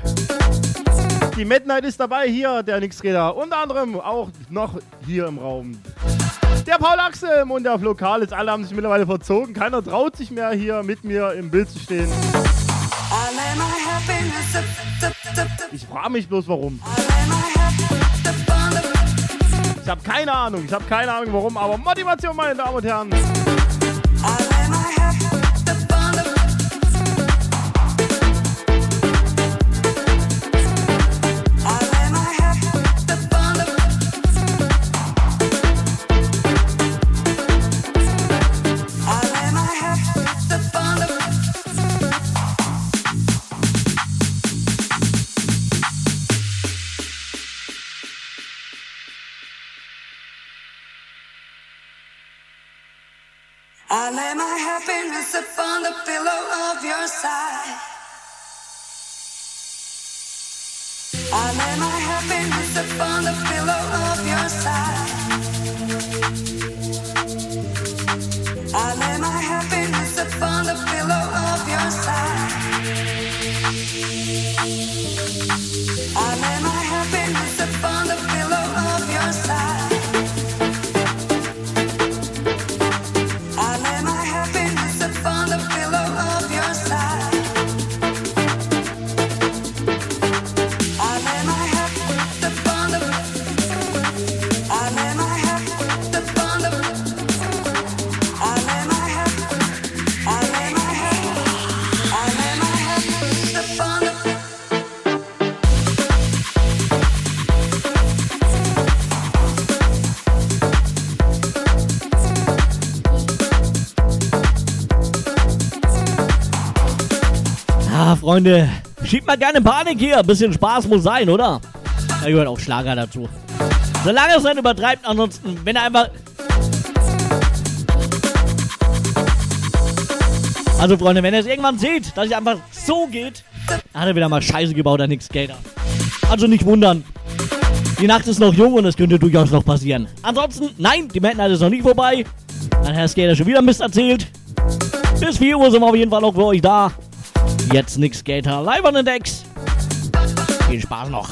Die Midnight ist dabei hier, der Nixräder. Unter anderem auch noch hier im Raum. Der Paul Axel und der Lokal. Alle haben sich mittlerweile verzogen. Keiner traut sich mehr hier mit mir im Bild zu stehen. Ich frage mich bloß warum. Ich habe keine Ahnung, ich habe keine Ahnung warum, aber Motivation, meine Damen und Herren. Freunde, schiebt mal gerne Panik hier. Ein bisschen Spaß muss sein, oder? Da gehört auch Schlager dazu. Solange es nicht übertreibt, ansonsten, wenn er einfach. Also, Freunde, wenn ihr es irgendwann seht, dass es einfach so geht, dann hat er wieder mal Scheiße gebaut, der Nick Skater. Also nicht wundern. Die Nacht ist noch jung und es könnte durchaus noch passieren. Ansonsten, nein, die Mad Night ist noch nicht vorbei. Dann hat Herr Skater schon wieder Mist erzählt. Bis 4 Uhr sind wir auf jeden Fall noch für euch da. Jetzt Nick Skater live an den Decks. Viel Spaß noch.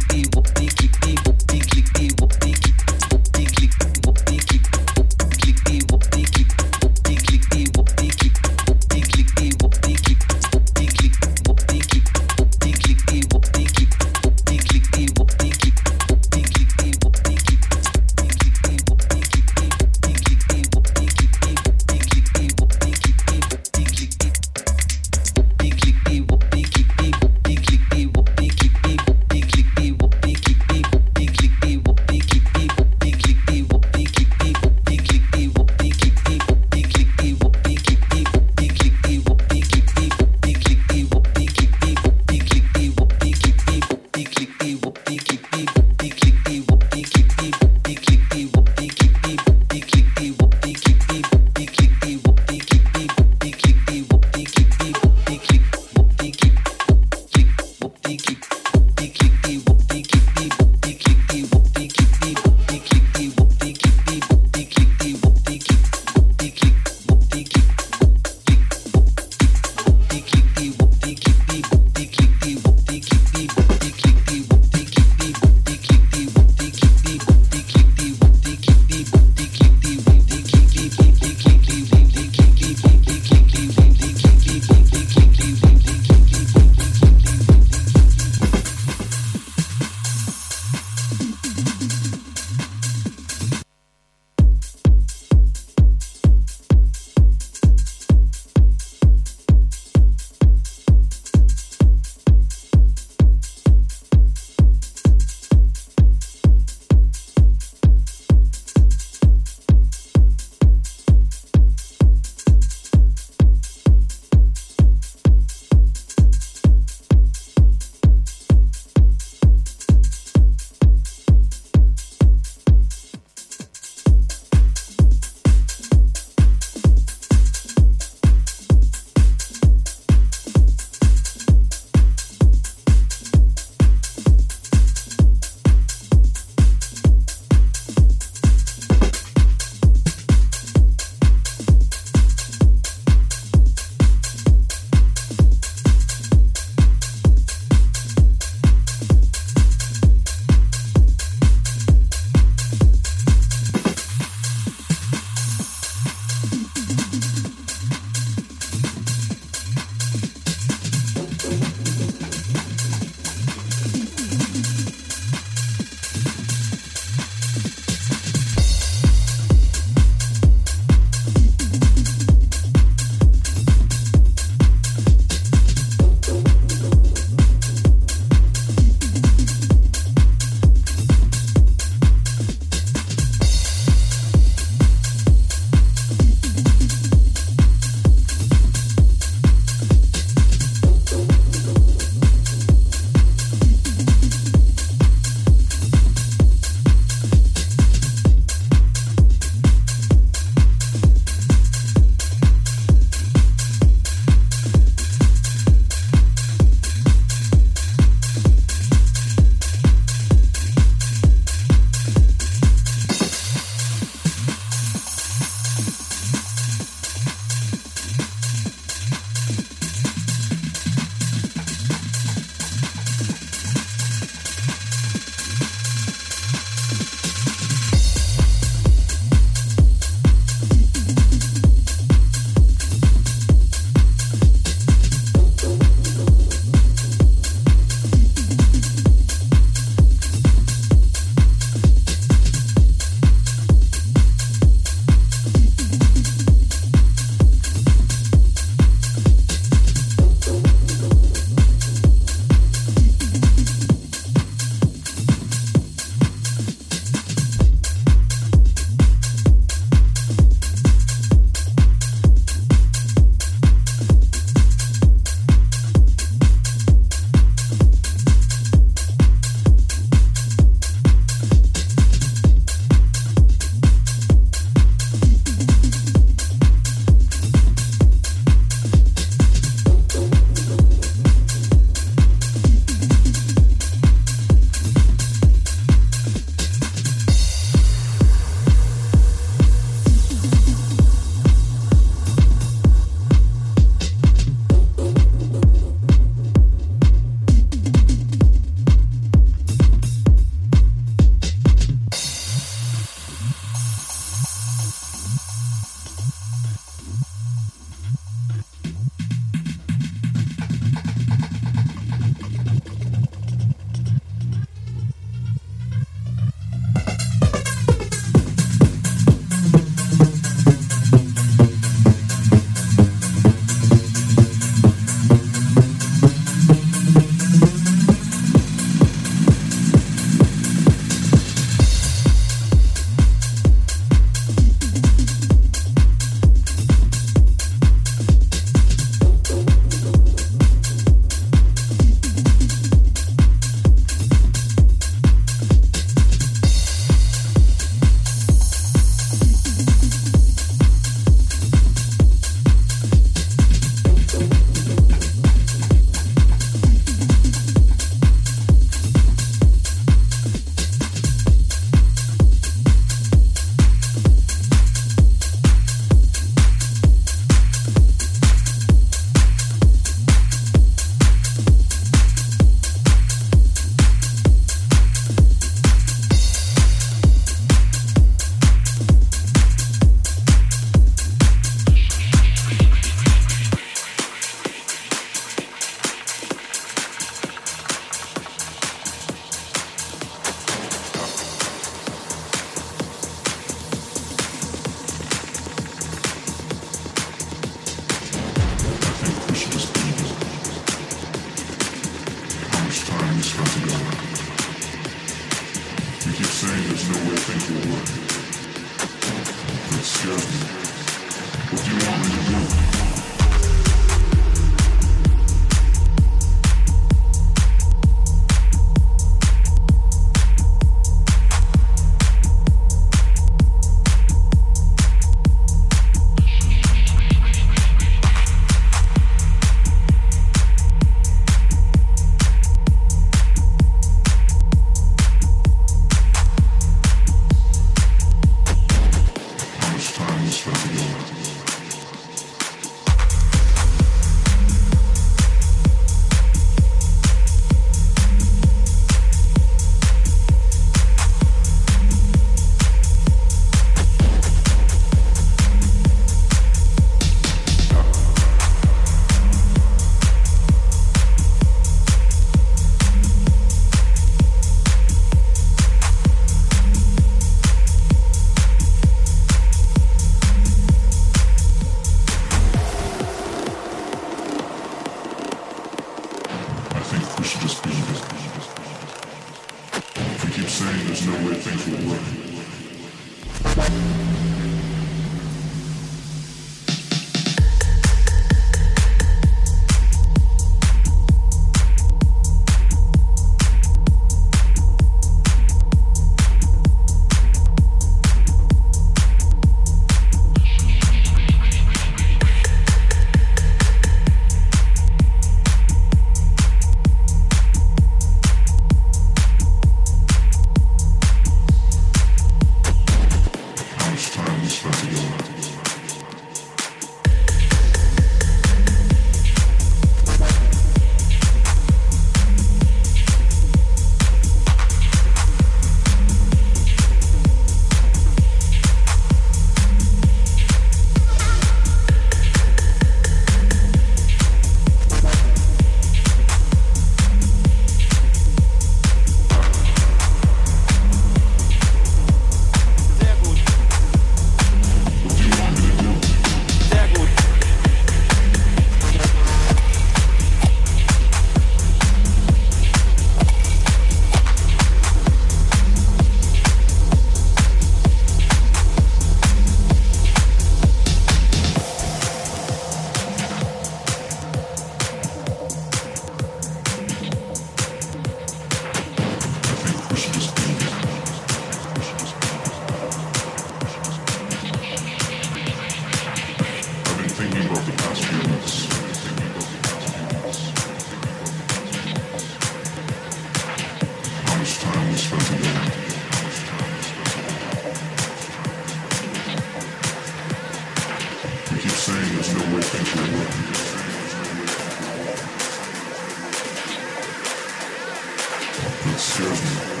serve you.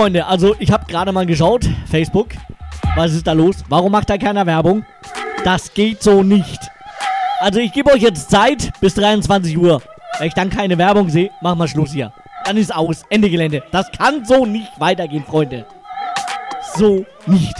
Freunde, also ich habe gerade mal geschaut, Facebook. Was ist da los? Warum macht da keiner Werbung? Das geht so nicht. Also ich gebe euch jetzt Zeit bis 23 Uhr. Wenn ich dann keine Werbung sehe, machen wir Schluss hier. Dann ist aus. Ende Gelände. Das kann so nicht weitergehen, Freunde. So nicht.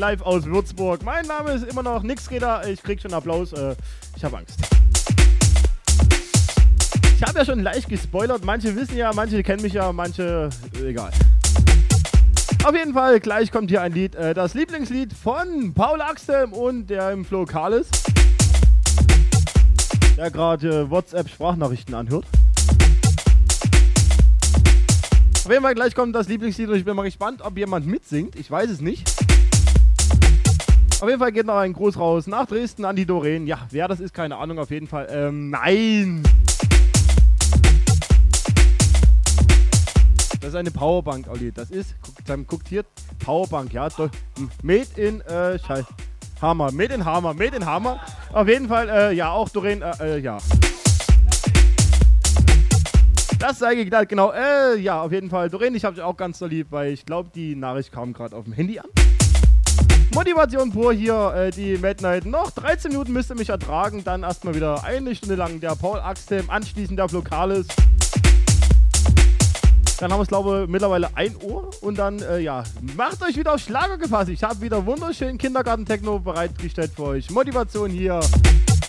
Live aus Würzburg. Mein Name ist immer noch Nixräder. Ich krieg schon Applaus. Äh, ich habe Angst. Ich habe ja schon leicht gespoilert. Manche wissen ja, manche kennen mich ja, manche. Äh, egal. Auf jeden Fall, gleich kommt hier ein Lied. Äh, das Lieblingslied von Paul Axtem und der im Flo Kalis. Der gerade äh, WhatsApp-Sprachnachrichten anhört. Auf jeden Fall, gleich kommt das Lieblingslied und ich bin mal gespannt, ob jemand mitsingt. Ich weiß es nicht. Auf jeden Fall geht noch ein Gruß raus nach Dresden an die Doreen. Ja, wer das ist, keine Ahnung, auf jeden Fall. Ähm, nein! Das ist eine Powerbank, Olli. Das ist, guckt, guckt hier, Powerbank, ja. Made in, äh, Scheiß. Hammer. Made in Hammer. Made in Hammer. Auf jeden Fall, äh, ja, auch Doreen, äh, äh, ja. Das sei geklärt, genau. Äh, ja, auf jeden Fall. Doreen, ich hab dich auch ganz so lieb, weil ich glaube, die Nachricht kam gerade auf dem Handy an. Motivation pur hier, äh, die Midnight. Noch 13 Minuten müsst ihr mich ertragen. Dann erstmal wieder eine Stunde lang der Paul Axtem, anschließend der Flokalis. Dann haben wir es, glaube ich, mittlerweile 1 Uhr. Und dann, äh, ja, macht euch wieder auf Schlager gefasst. Ich habe wieder wunderschönen Kindergarten-Techno bereitgestellt für euch. Motivation hier.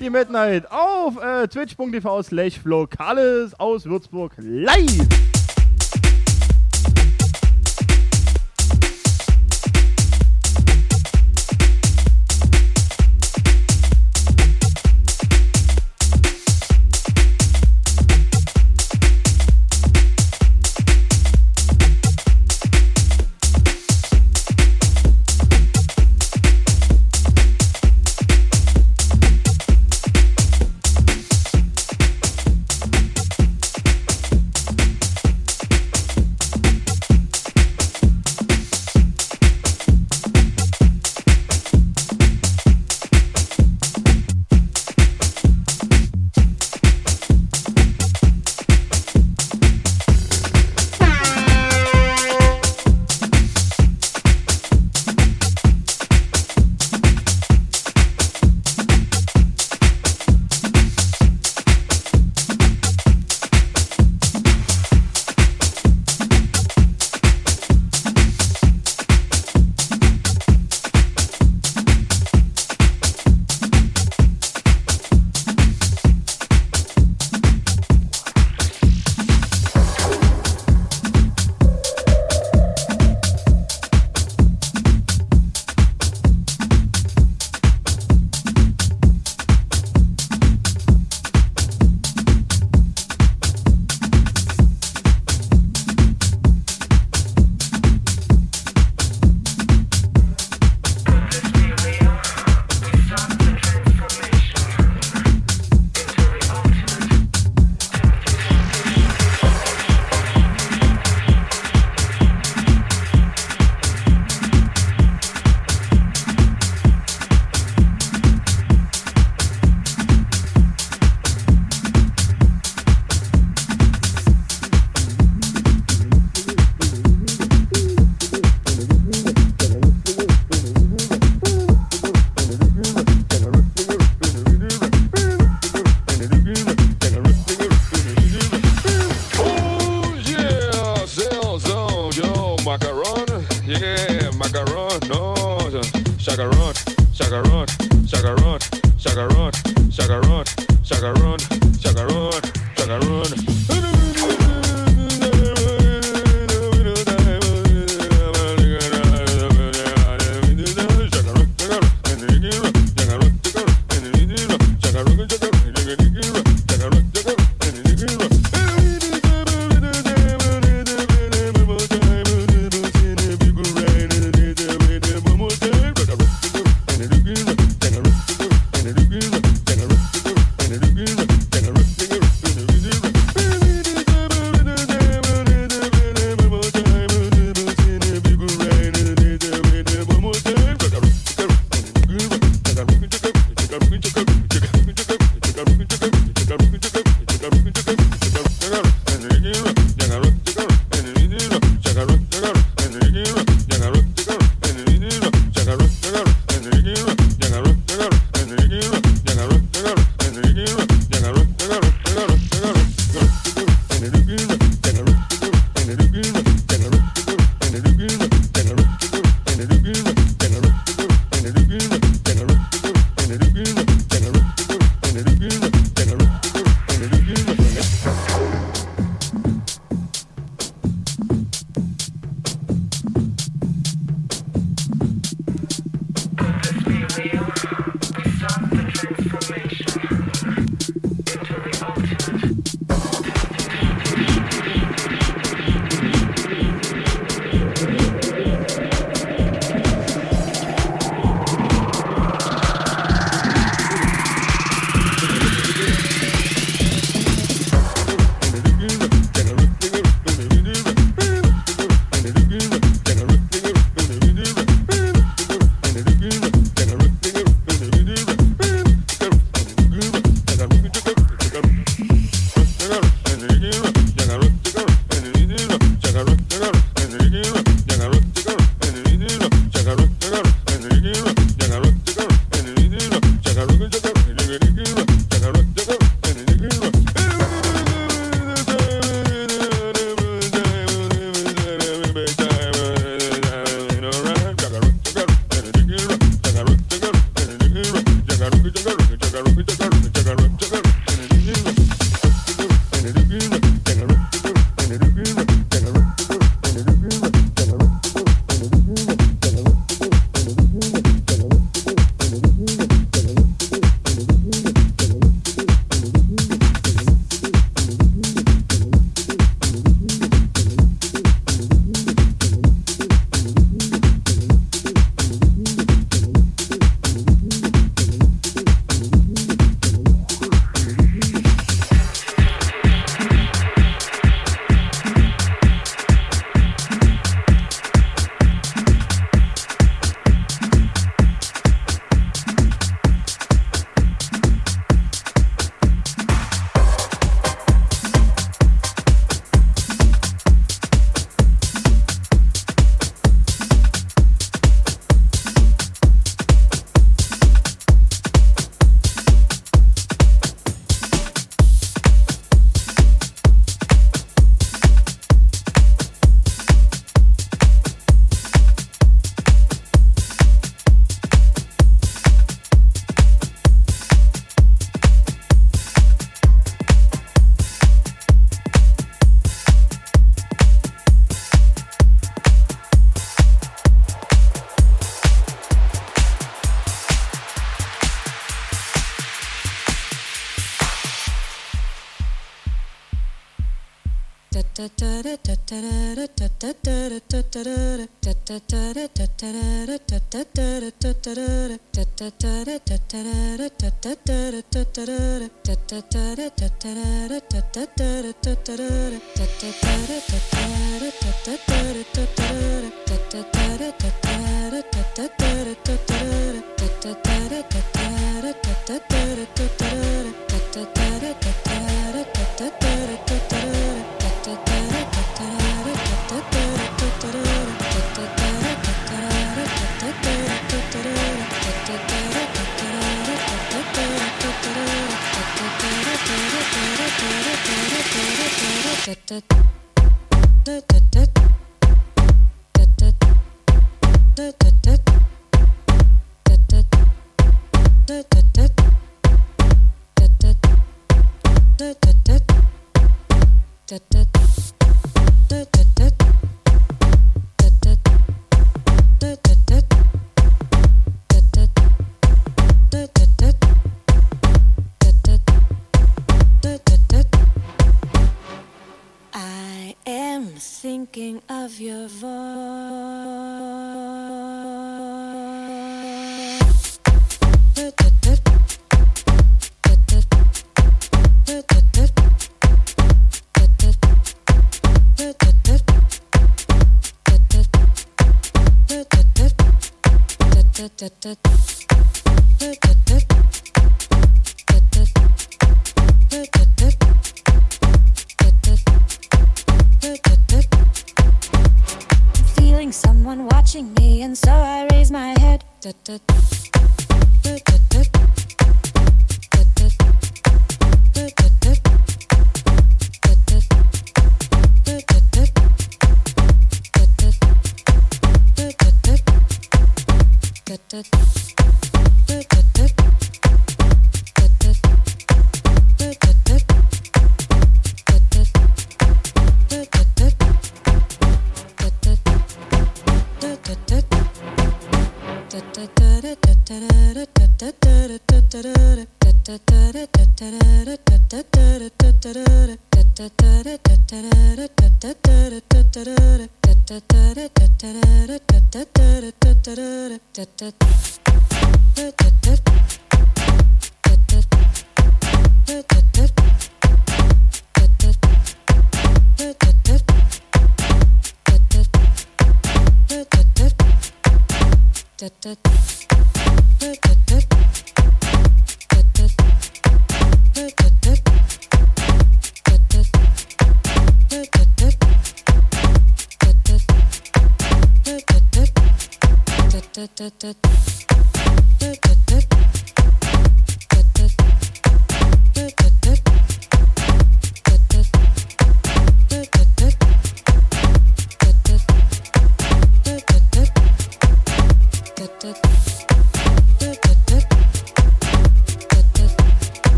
Die Midnight auf äh, twitch.tv slash Flokalis aus Würzburg live.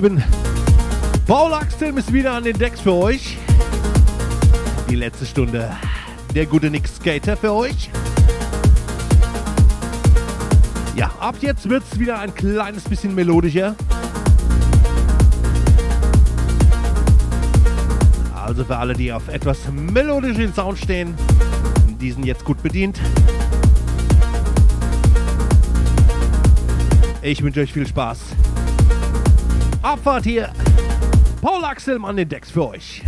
Lieben. Paul Axel ist wieder an den Decks für euch. Die letzte Stunde. Der gute Nick Skater für euch. Ja, ab jetzt wird es wieder ein kleines bisschen melodischer. Also für alle, die auf etwas melodischen Sound stehen, diesen jetzt gut bedient. Ich wünsche euch viel Spaß. Abfahrt hier. Paul Axel an den Decks für euch.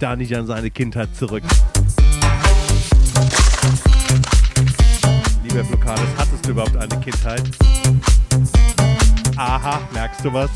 Da nicht an seine Kindheit zurück? Lieber Blockades, hattest du überhaupt eine Kindheit? Aha, merkst du was?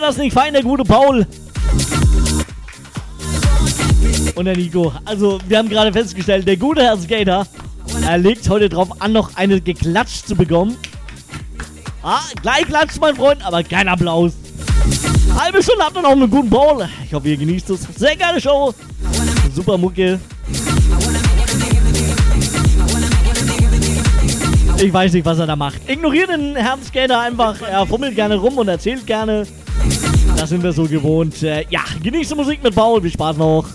Der das nicht fein, der gute Paul? Und der Nico. Also, wir haben gerade festgestellt, der gute Herr Skater, er legt heute drauf an, noch eine geklatscht zu bekommen. Ah, gleich klatscht, mein Freund, aber kein Applaus. Halbe Stunde habt ihr noch einen guten Paul. Ich hoffe, ihr genießt es. Sehr geile Show. Super Mucke. Ich weiß nicht, was er da macht. Ignoriert den Herrn Skater einfach. Er fummelt gerne rum und erzählt gerne. Das sind wir so gewohnt. Äh, ja, genießt die Musik mit Paul. Viel Spaß noch.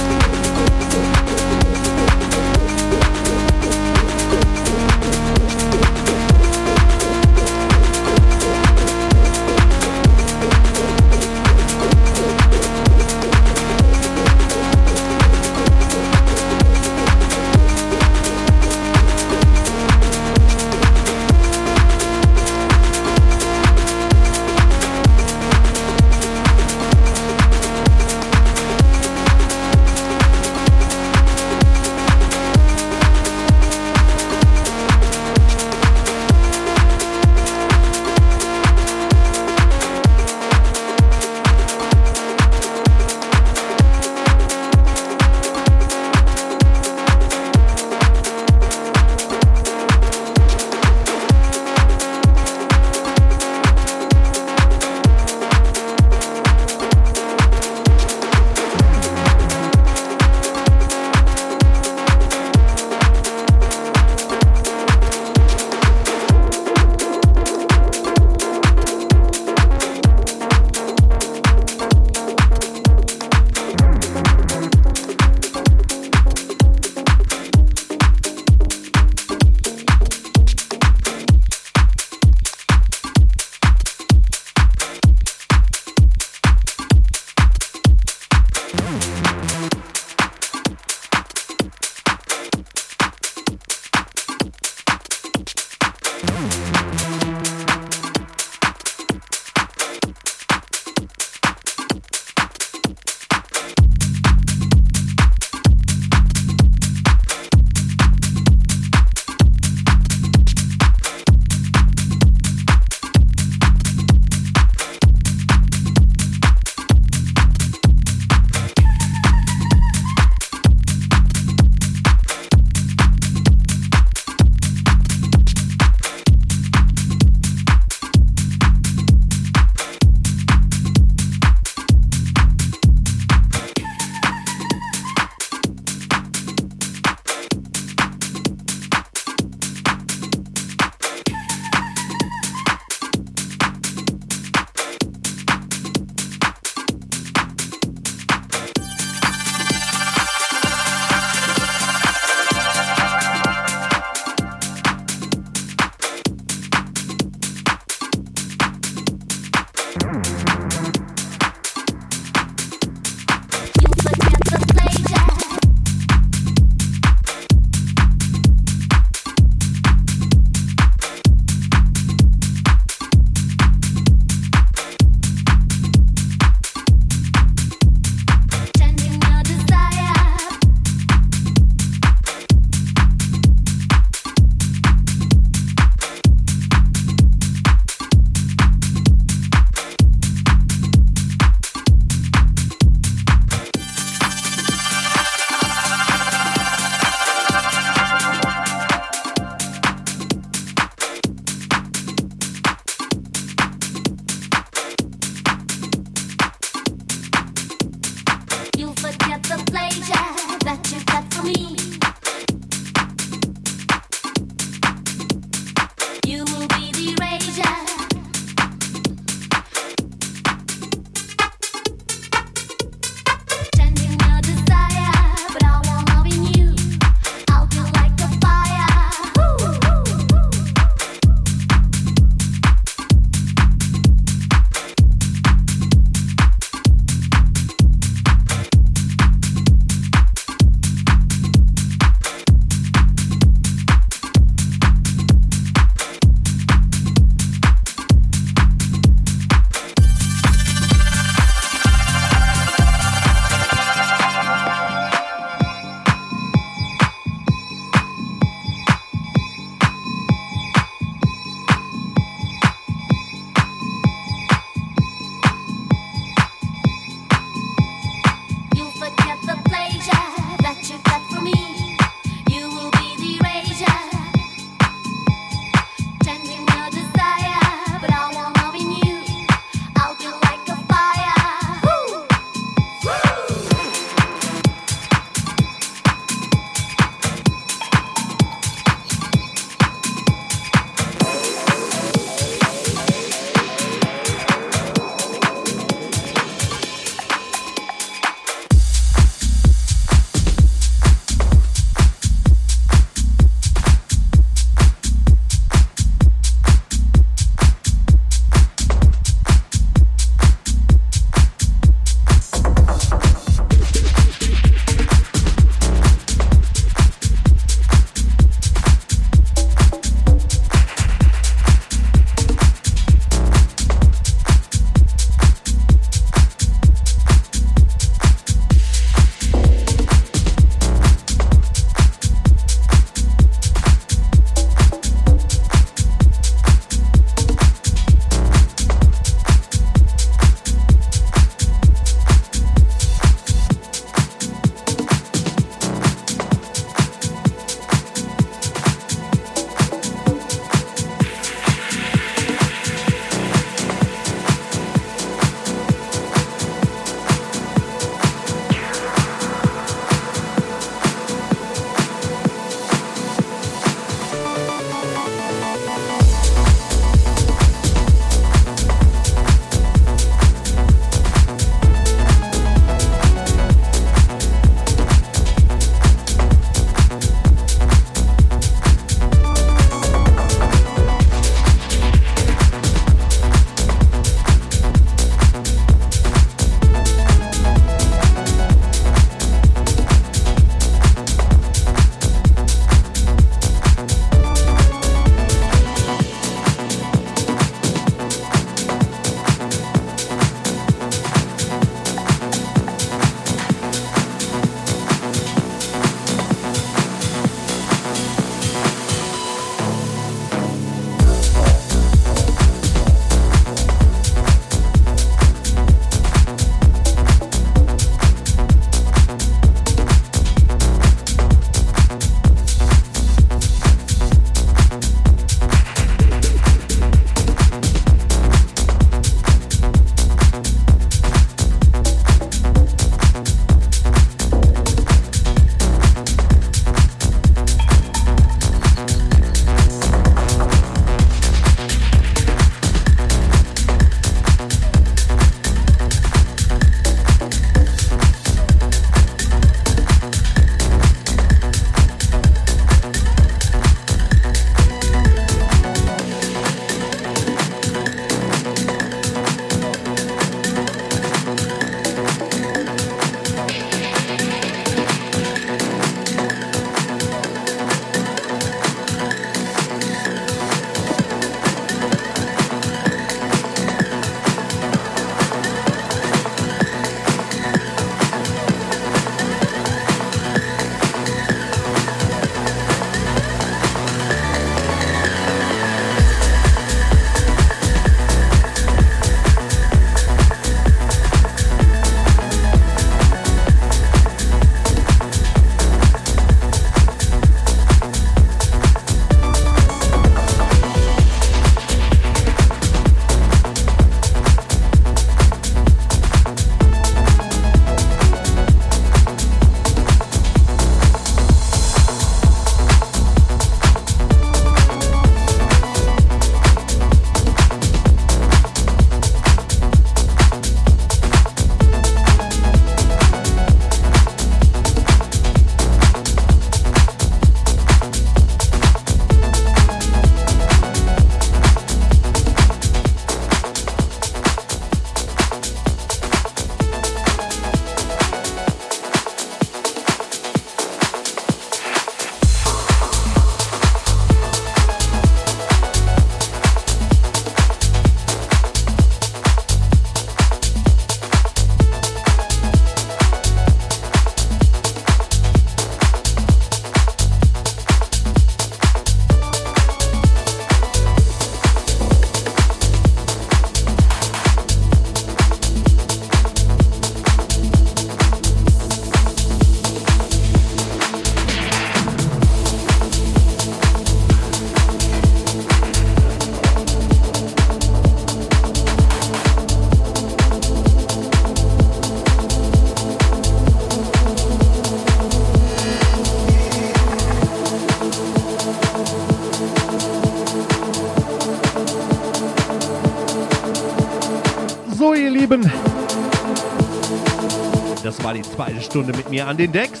Das war die zweite Stunde mit mir an den Decks.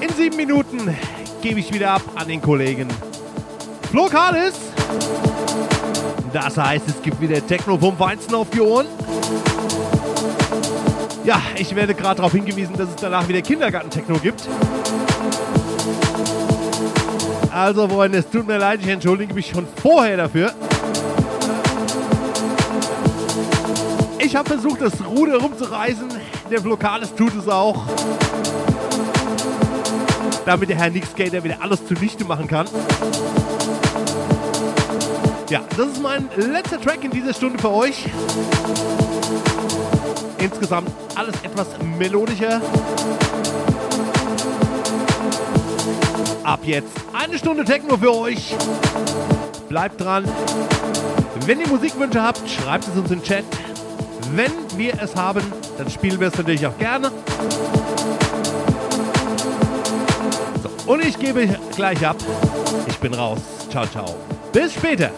In sieben Minuten gebe ich wieder ab an den Kollegen Flo Kalis. Das heißt, es gibt wieder Techno vom Weizen auf die Ohren. Ja, ich werde gerade darauf hingewiesen, dass es danach wieder Kindergarten-Techno gibt. Also, Freunde, es tut mir leid, ich entschuldige mich schon vorher dafür. Ich habe versucht, das Ruder rumzureißen. Der Lokales tut es auch. Damit der Herr Nick Skater wieder alles zunichte machen kann. Ja, das ist mein letzter Track in dieser Stunde für euch. Insgesamt alles etwas melodischer. Ab jetzt eine Stunde Techno für euch. Bleibt dran. Wenn ihr Musikwünsche habt, schreibt es uns in den Chat. Wenn wir es haben, dann spielen wir es natürlich auch gerne. So, und ich gebe gleich ab. Ich bin raus. Ciao, ciao. Bis später.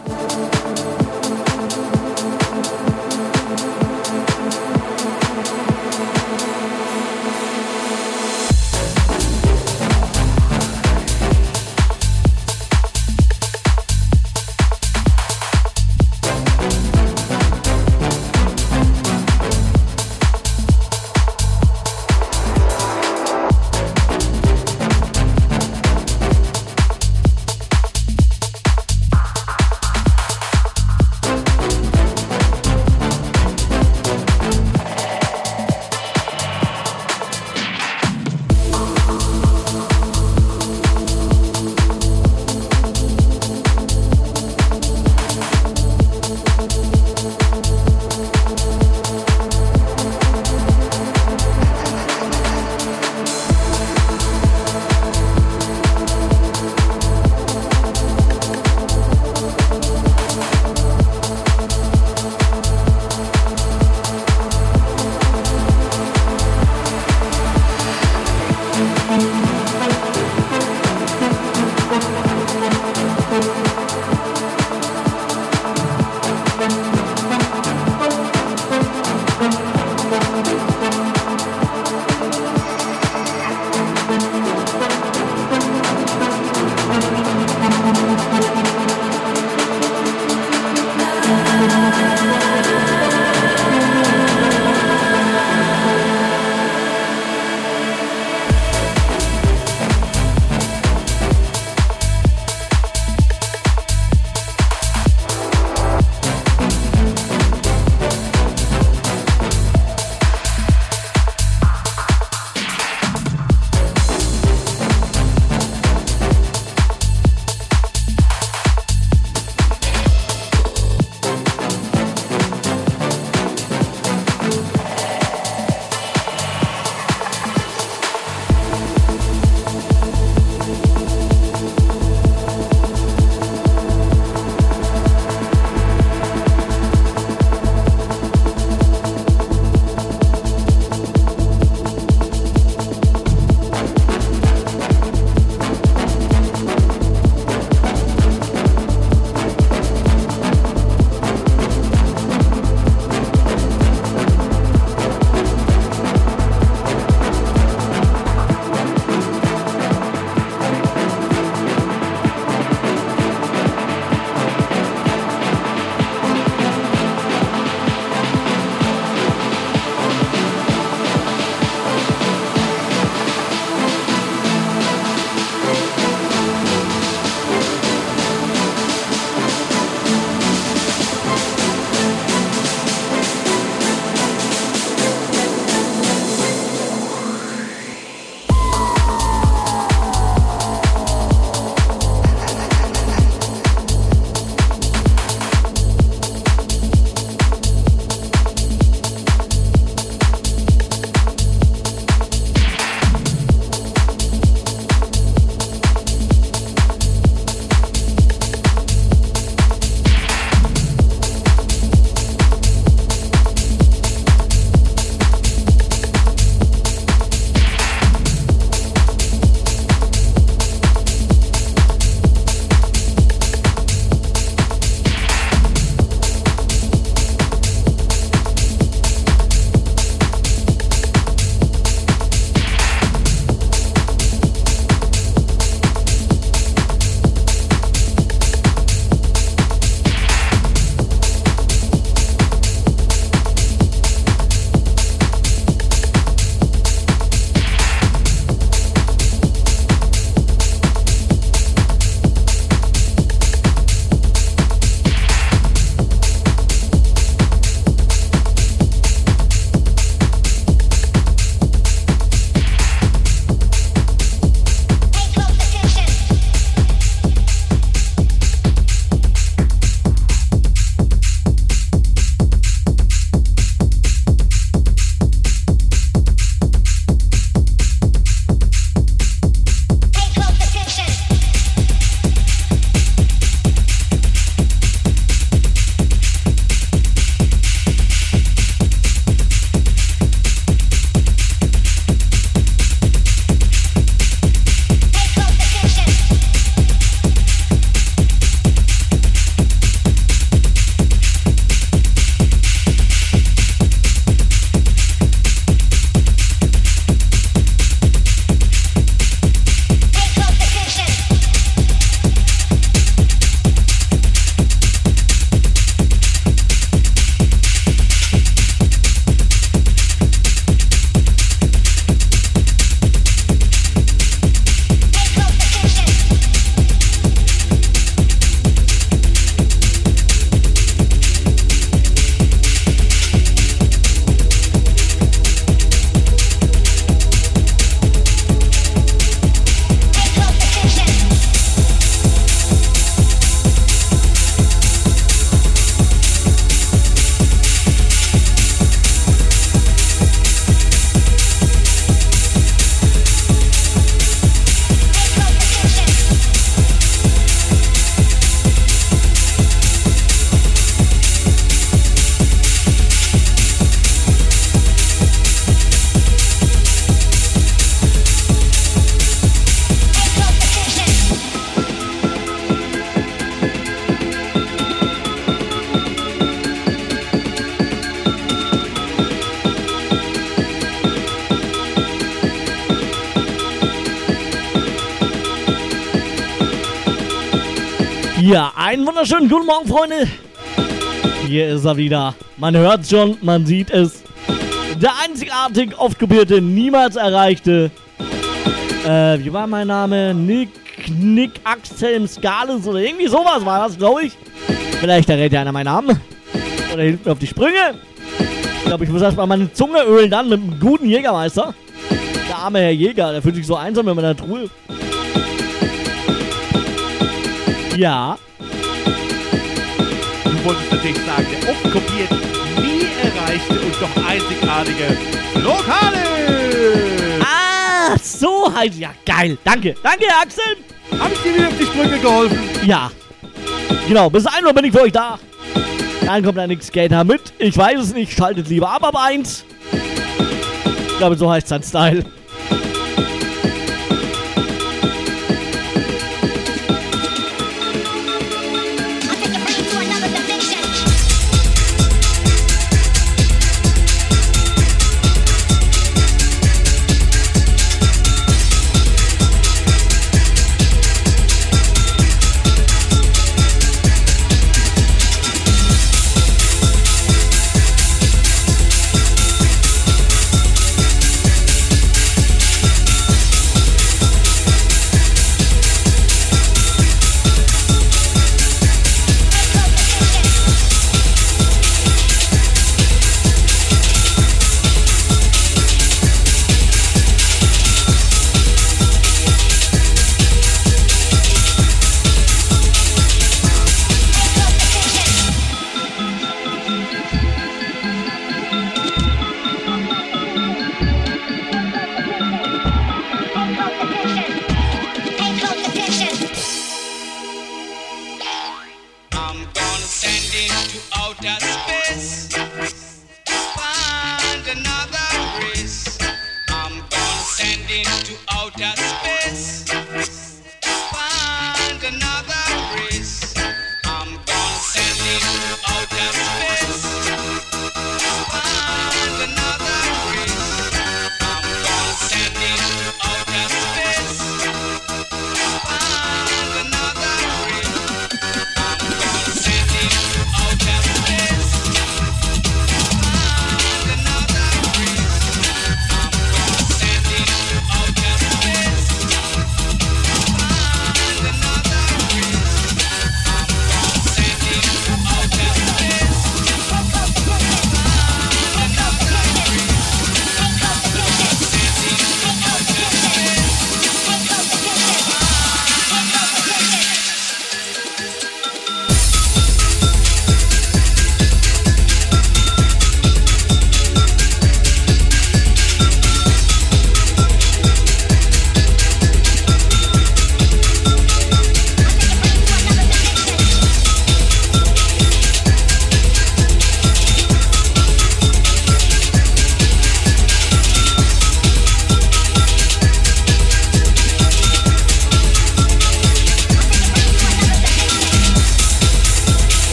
Wunderschönen guten Morgen, Freunde. Hier ist er wieder. Man hört schon, man sieht es. Der einzigartig oft kopierte, niemals erreichte. Äh, wie war mein Name? Nick, Nick Axel Skales oder irgendwie sowas war das, glaube ich. Vielleicht errät ja einer meinen Namen. Oder hilft mir auf die Sprünge. Ich glaube, ich muss erstmal meine Zunge ölen dann mit einem guten Jägermeister. Der arme Herr Jäger, der fühlt sich so einsam in meiner Truhe. Ja. Der oft kopiert, nie erreichte und doch einzigartige Lokale! Ah, so halt. Ja, geil. Danke. Danke, Axel. Hab ich dir wieder auf die Sprünge geholfen? Ja. Genau, bis 1 Uhr bin ich für euch da. Dann kommt ein Skater mit. Ich weiß es nicht, schaltet lieber ab ab 1. Ich glaube, so heißt sein Style.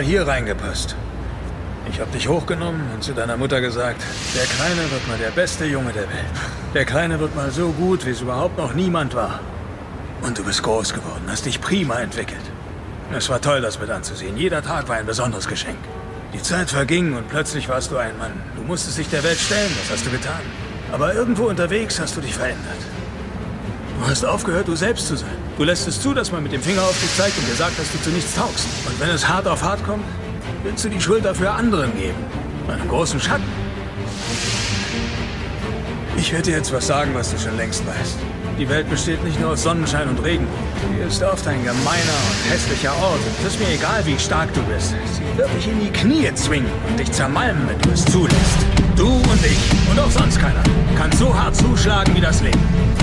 Mal hier reingepasst. Ich hab dich hochgenommen und zu deiner Mutter gesagt, der Kleine wird mal der beste Junge der Welt. Der Kleine wird mal so gut, wie es überhaupt noch niemand war. Und du bist groß geworden, hast dich prima entwickelt. Es war toll, das mit anzusehen. Jeder Tag war ein besonderes Geschenk. Die Zeit verging und plötzlich warst du ein Mann. Du musstest dich der Welt stellen, das hast du getan. Aber irgendwo unterwegs hast du dich verändert. Du hast aufgehört, du selbst zu sein. Du lässt es zu, dass man mit dem Finger auf dich zeigt und dir sagt, dass du zu nichts taugst. Und wenn es hart auf hart kommt, willst du die Schuld dafür anderen geben. Einem großen Schatten. Ich werde dir jetzt was sagen, was du schon längst weißt. Die Welt besteht nicht nur aus Sonnenschein und Regen. Sie ist oft ein gemeiner und hässlicher Ort. Und es ist mir egal, wie stark du bist. Sie wird dich in die Knie zwingen und dich zermalmen, wenn du es zulässt. Du und ich und auch sonst keiner kann so hart zuschlagen wie das Leben.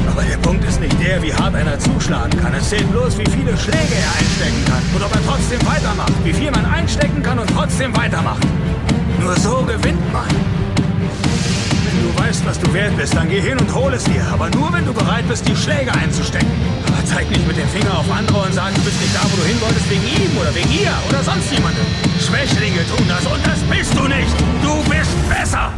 Aber der Punkt ist nicht der, wie hart einer zuschlagen kann. Es zählt bloß, wie viele Schläge er einstecken kann. Und ob er trotzdem weitermacht. Wie viel man einstecken kann und trotzdem weitermacht. Nur so gewinnt man. Wenn du weißt, was du wert bist, dann geh hin und hol es dir. Aber nur, wenn du bereit bist, die Schläge einzustecken. Aber zeig nicht mit dem Finger auf andere und sag, du bist nicht da, wo du hin wolltest, wegen ihm oder wegen ihr oder sonst jemandem. Schwächlinge tun das und das bist du nicht. Du bist besser.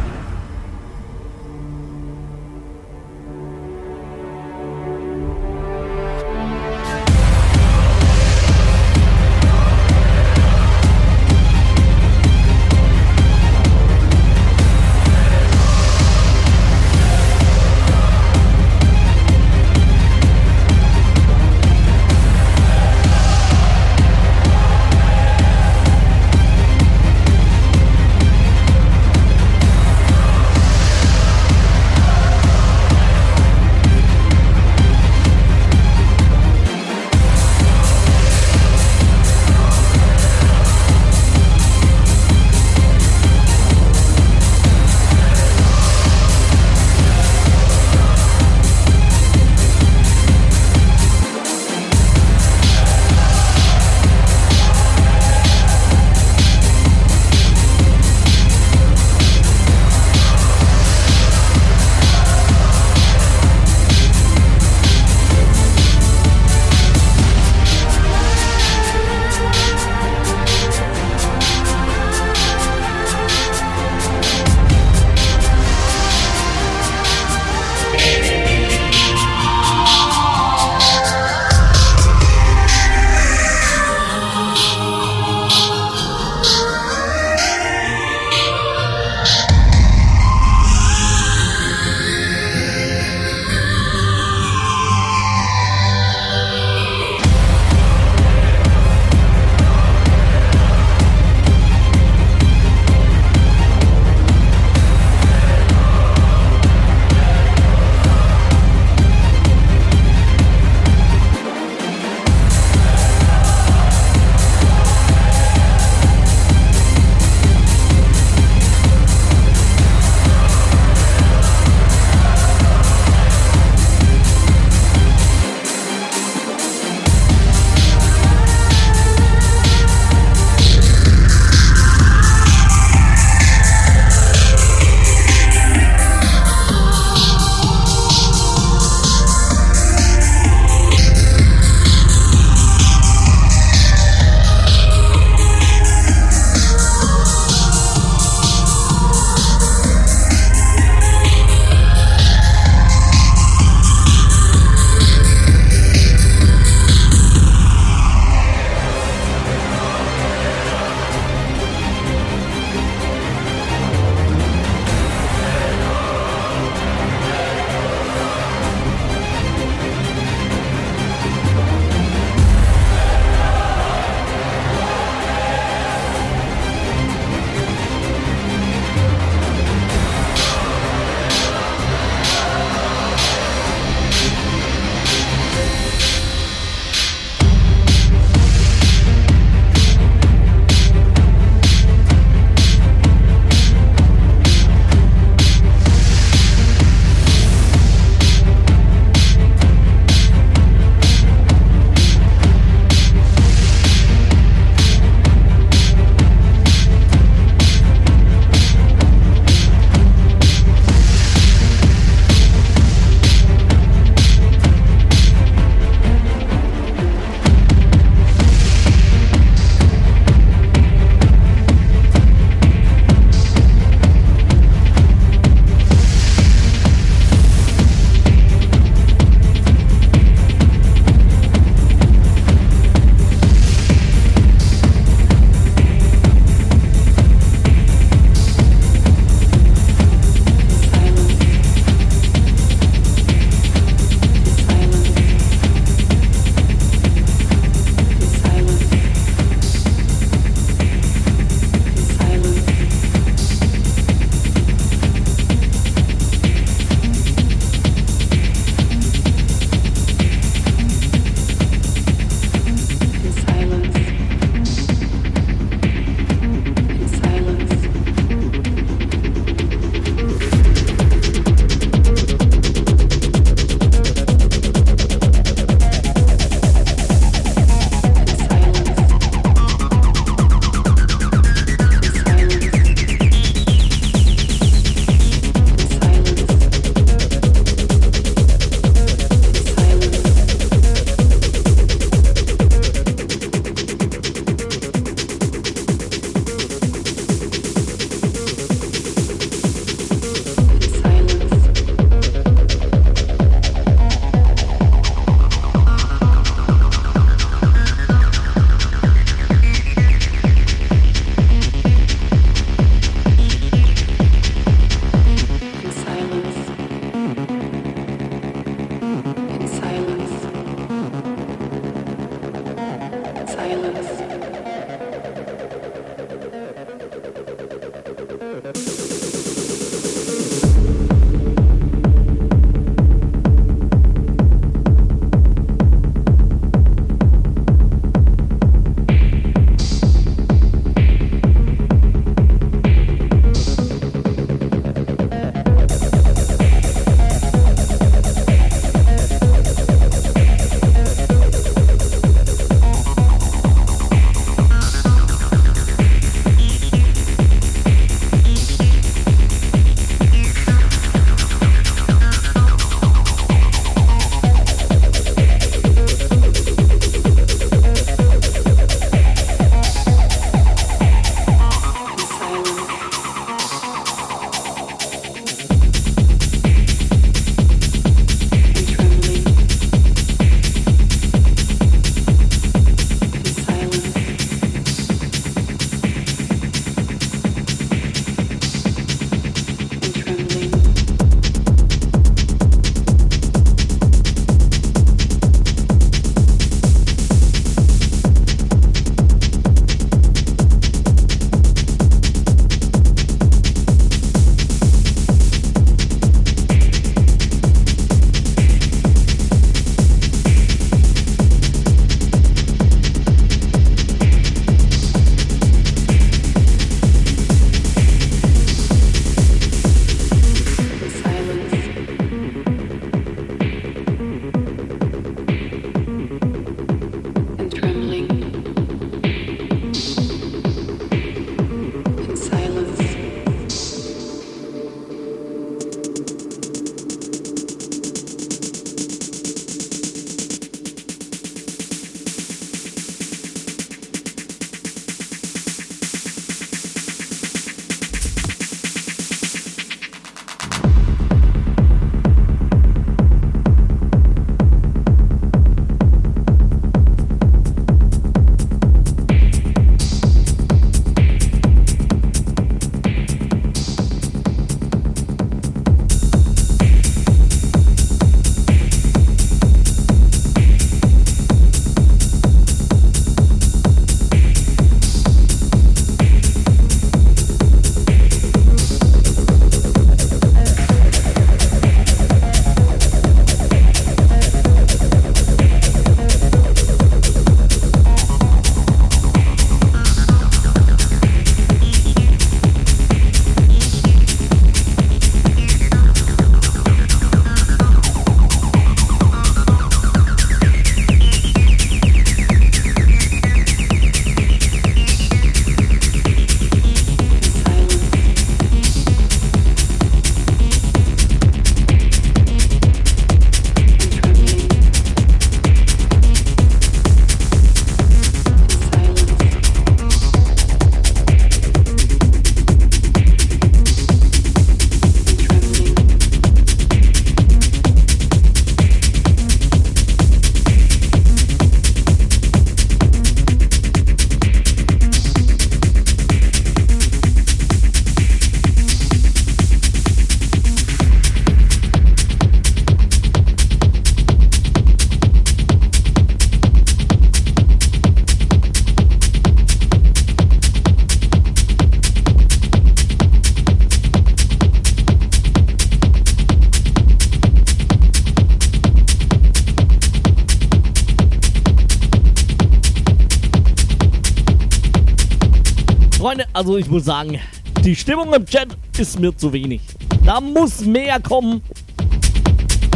Also ich muss sagen, die Stimmung im Chat ist mir zu wenig. Da muss mehr kommen.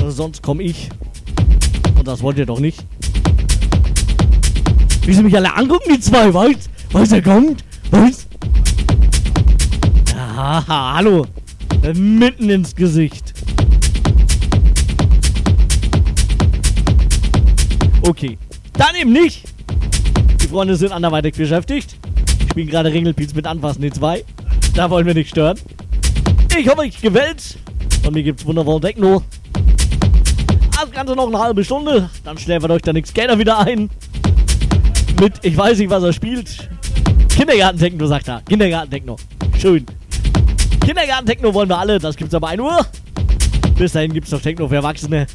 Sonst komme ich. Und das wollt ihr doch nicht. Wie sie mich alle angucken, die zwei, weißt Was er kommt? Was? Ja, hallo. Mitten ins Gesicht. Okay. Dann eben nicht. Die Freunde sind anderweitig beschäftigt. Spielen gerade Ringelpiez mit Anfassen die zwei. Da wollen wir nicht stören. Ich hoffe, euch gefällt's. Und mir gibt's wundervoll Techno. Das Ganze noch eine halbe Stunde. Dann schläfert euch der Nick Skater wieder ein. Mit, ich weiß nicht, was er spielt. Kindergarten-Techno, sagt er. Kindergarten-Techno. Schön. Kindergarten-Techno wollen wir alle. Das gibt's aber 1 Uhr. Bis dahin gibt's noch Techno für Erwachsene.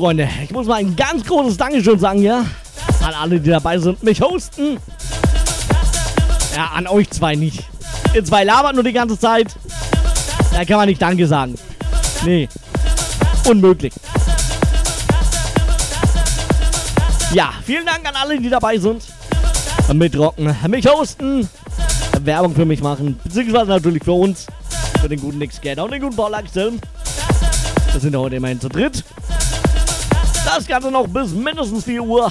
Freunde, ich muss mal ein ganz großes Dankeschön sagen, ja? An alle, die dabei sind, mich hosten. Ja, an euch zwei nicht. Ihr zwei labert nur die ganze Zeit. Da kann man nicht Danke sagen. Nee. Unmöglich. Ja, vielen Dank an alle, die dabei sind. Mitrocken, mich hosten, Werbung für mich machen, beziehungsweise natürlich für uns, für den guten Nick Skater und den guten Paul Axel. Wir sind heute immerhin zu dritt. Das Ganze noch bis mindestens 4 Uhr.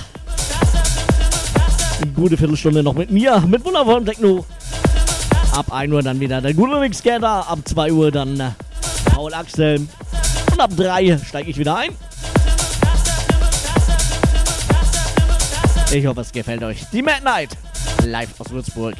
Eine gute Viertelstunde noch mit mir, mit wundervollem Techno. Ab 1 Uhr dann wieder der gute Skater, ab 2 Uhr dann äh, Paul Axel. Und ab 3 steige ich wieder ein. Ich hoffe, es gefällt euch. Die Mad Night, live aus Würzburg.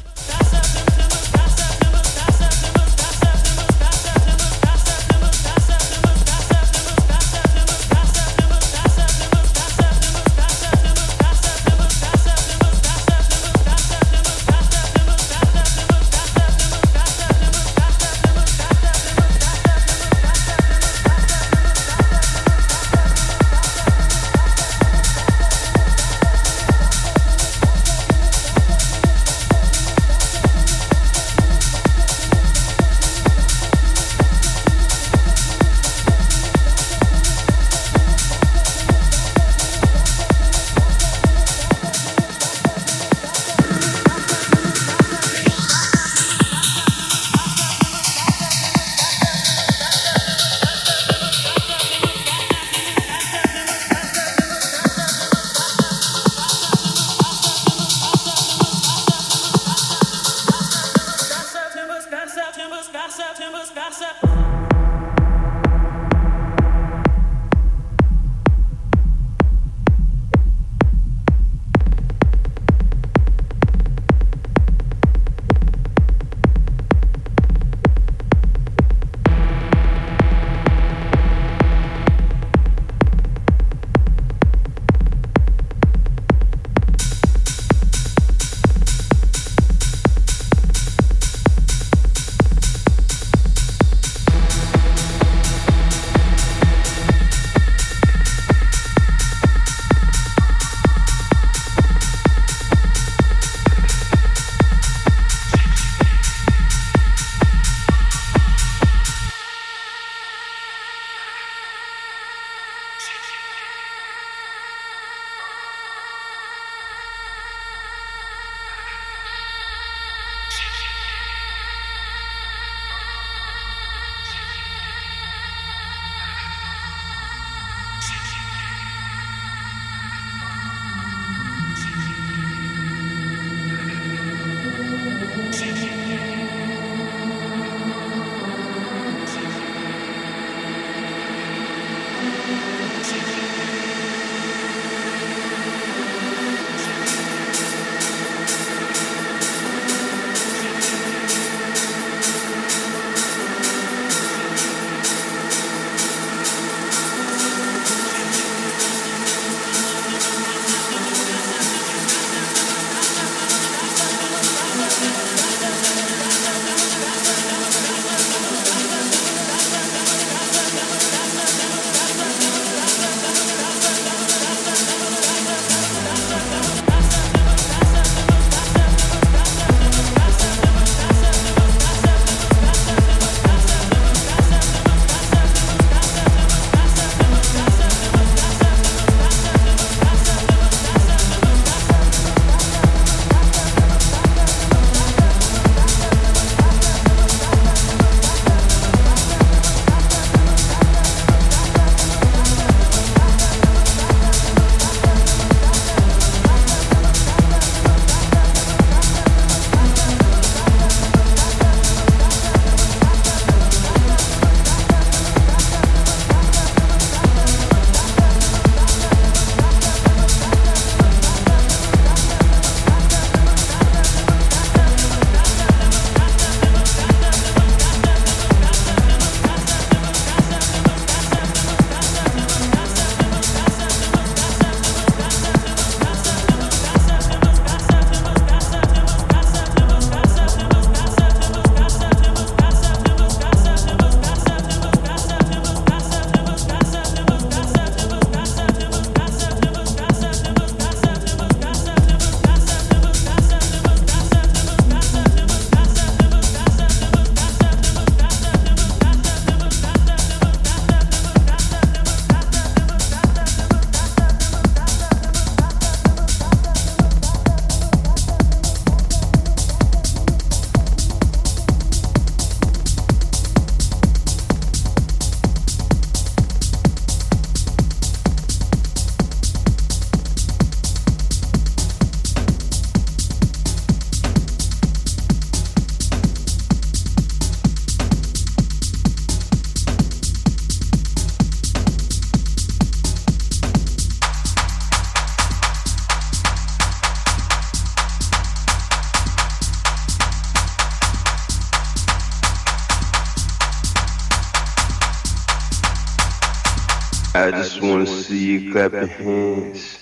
You clap your hands.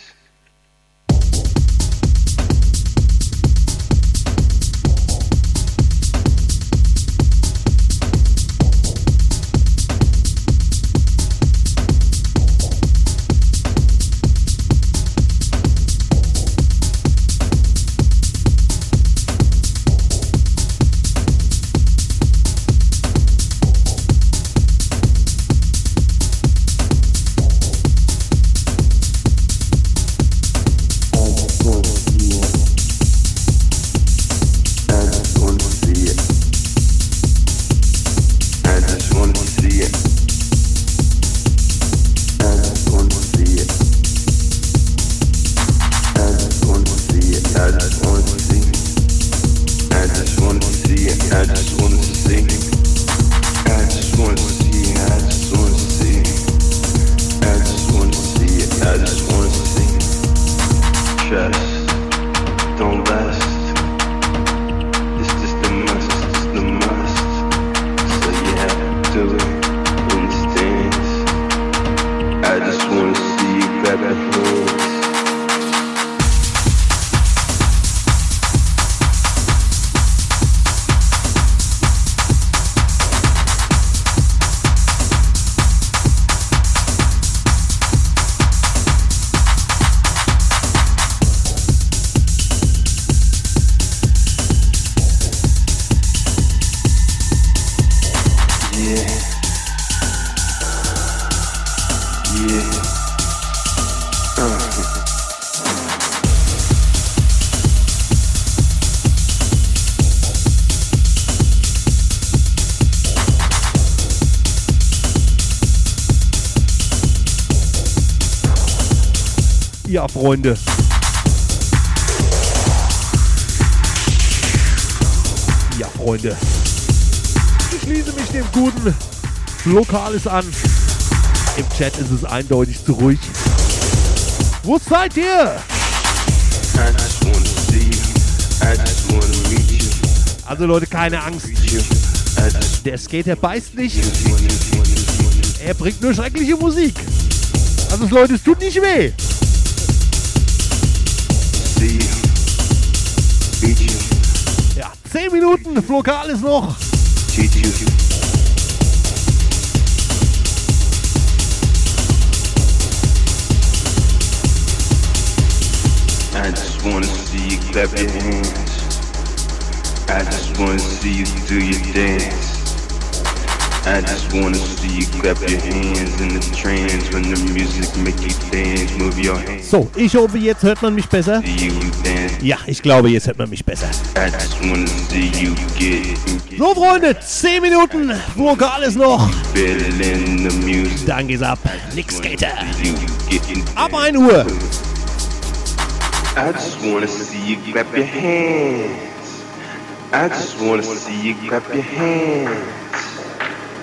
Freunde. Ja, Freunde. Ich schließe mich dem guten Lokales an. Im Chat ist es eindeutig zu ruhig. Wo seid ihr? Also Leute, keine Angst. Der Skater beißt nicht. Er bringt nur schreckliche Musik. Also Leute, es tut nicht weh. Minuten, Lokal ist noch. I just wanna see you clap your hands. I just wanna see you do your dance. I just wanna see you clap your hands in the trance when the music make you dance. Move your hands. So, ich hoffe, jetzt hört man mich besser. Ja, ich glaube, jetzt hört man mich besser. I just wanna see you get, So, Freunde, 10 Minuten, Lokal ist noch. feeling the music. Dann geht's ab. Nick Skater. Ab 1 Uhr. I just wanna see you clap your hands. I just wanna see you clap your hands.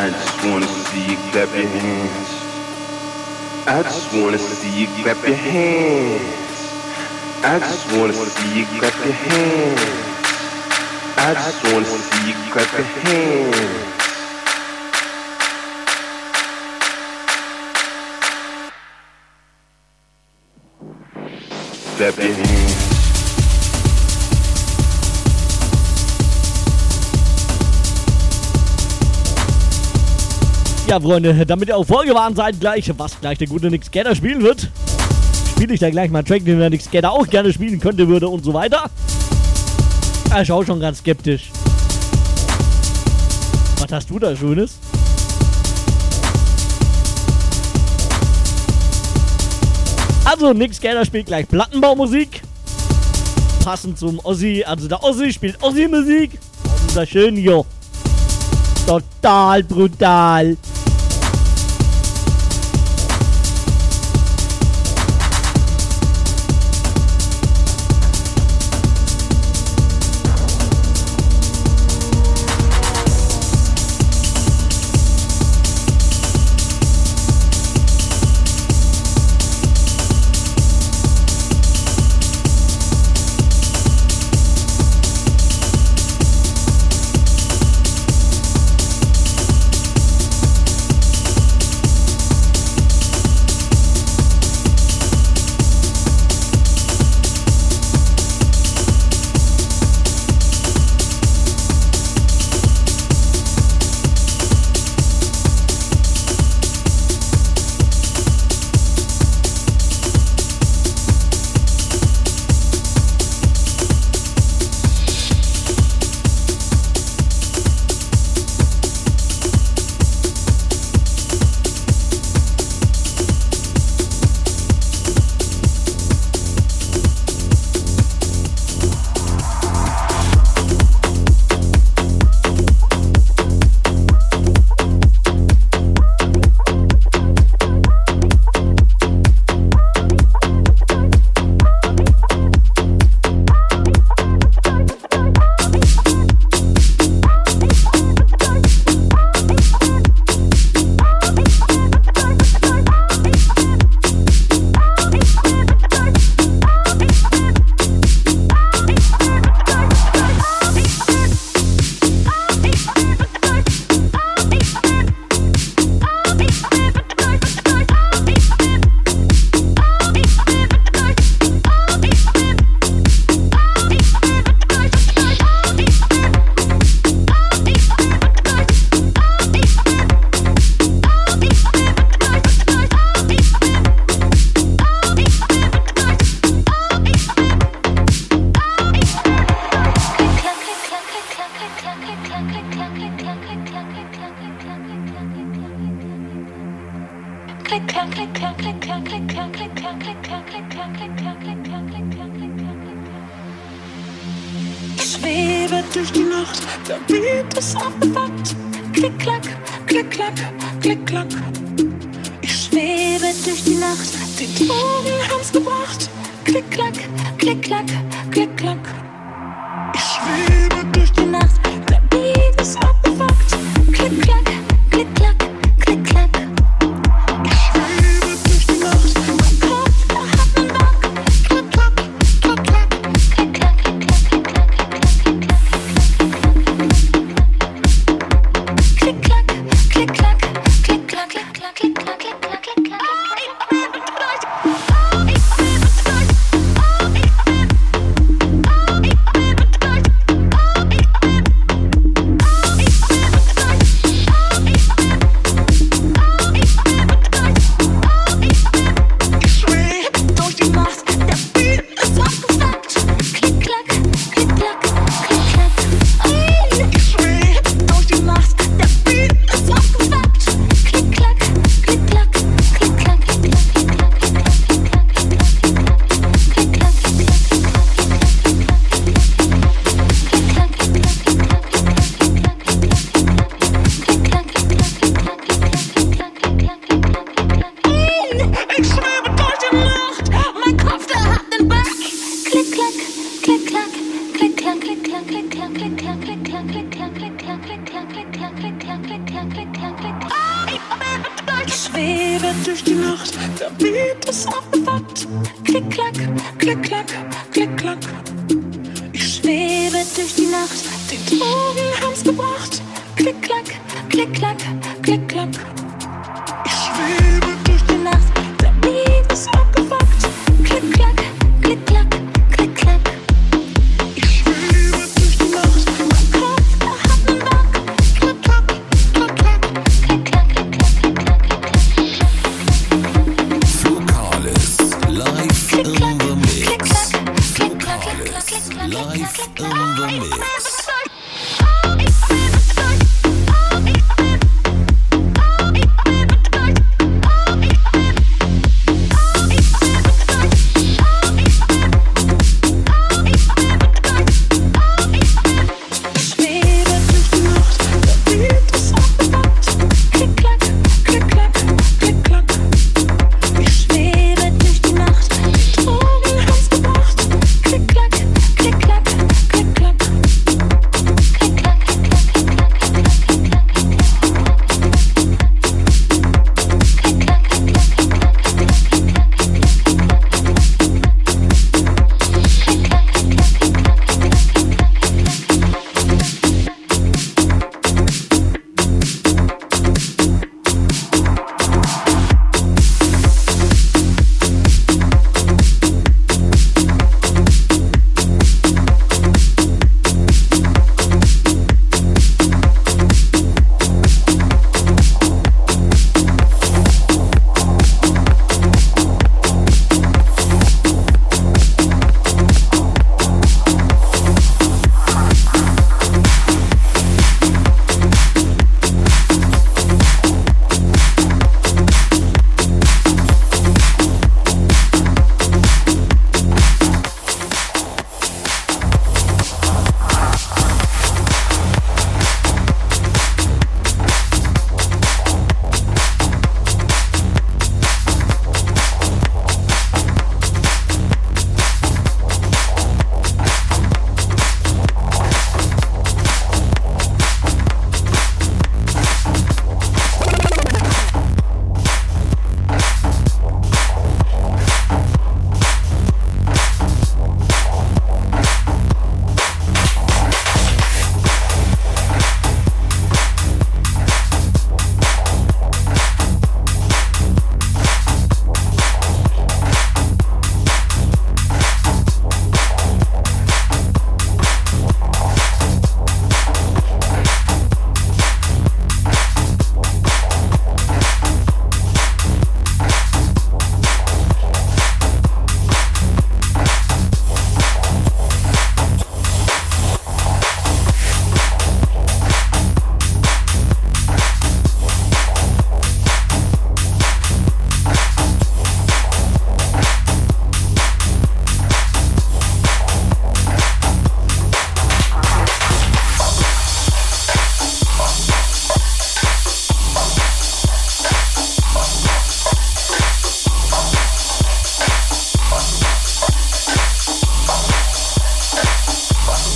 I just wanna see you clap your hands. I just wanna see you clap your hands. I just wanna see you clap your hands. I just wanna see you clap your hands. Clap your hands. Ja, Freunde, damit ihr auch vorgewarnt seid, gleich, was gleich der gute Nick Skater spielen wird, spiele ich da gleich mal einen Track, den der Nick Skater auch gerne spielen könnte, würde und so weiter. Ah, Ich schau schon ganz skeptisch. Was hast du da Schönes? Also, Nick Skater spielt gleich Plattenbaumusik. Passend zum Ossi. Also, der Ossi spielt Ossi-Musik. Unser schön, jo. Total brutal.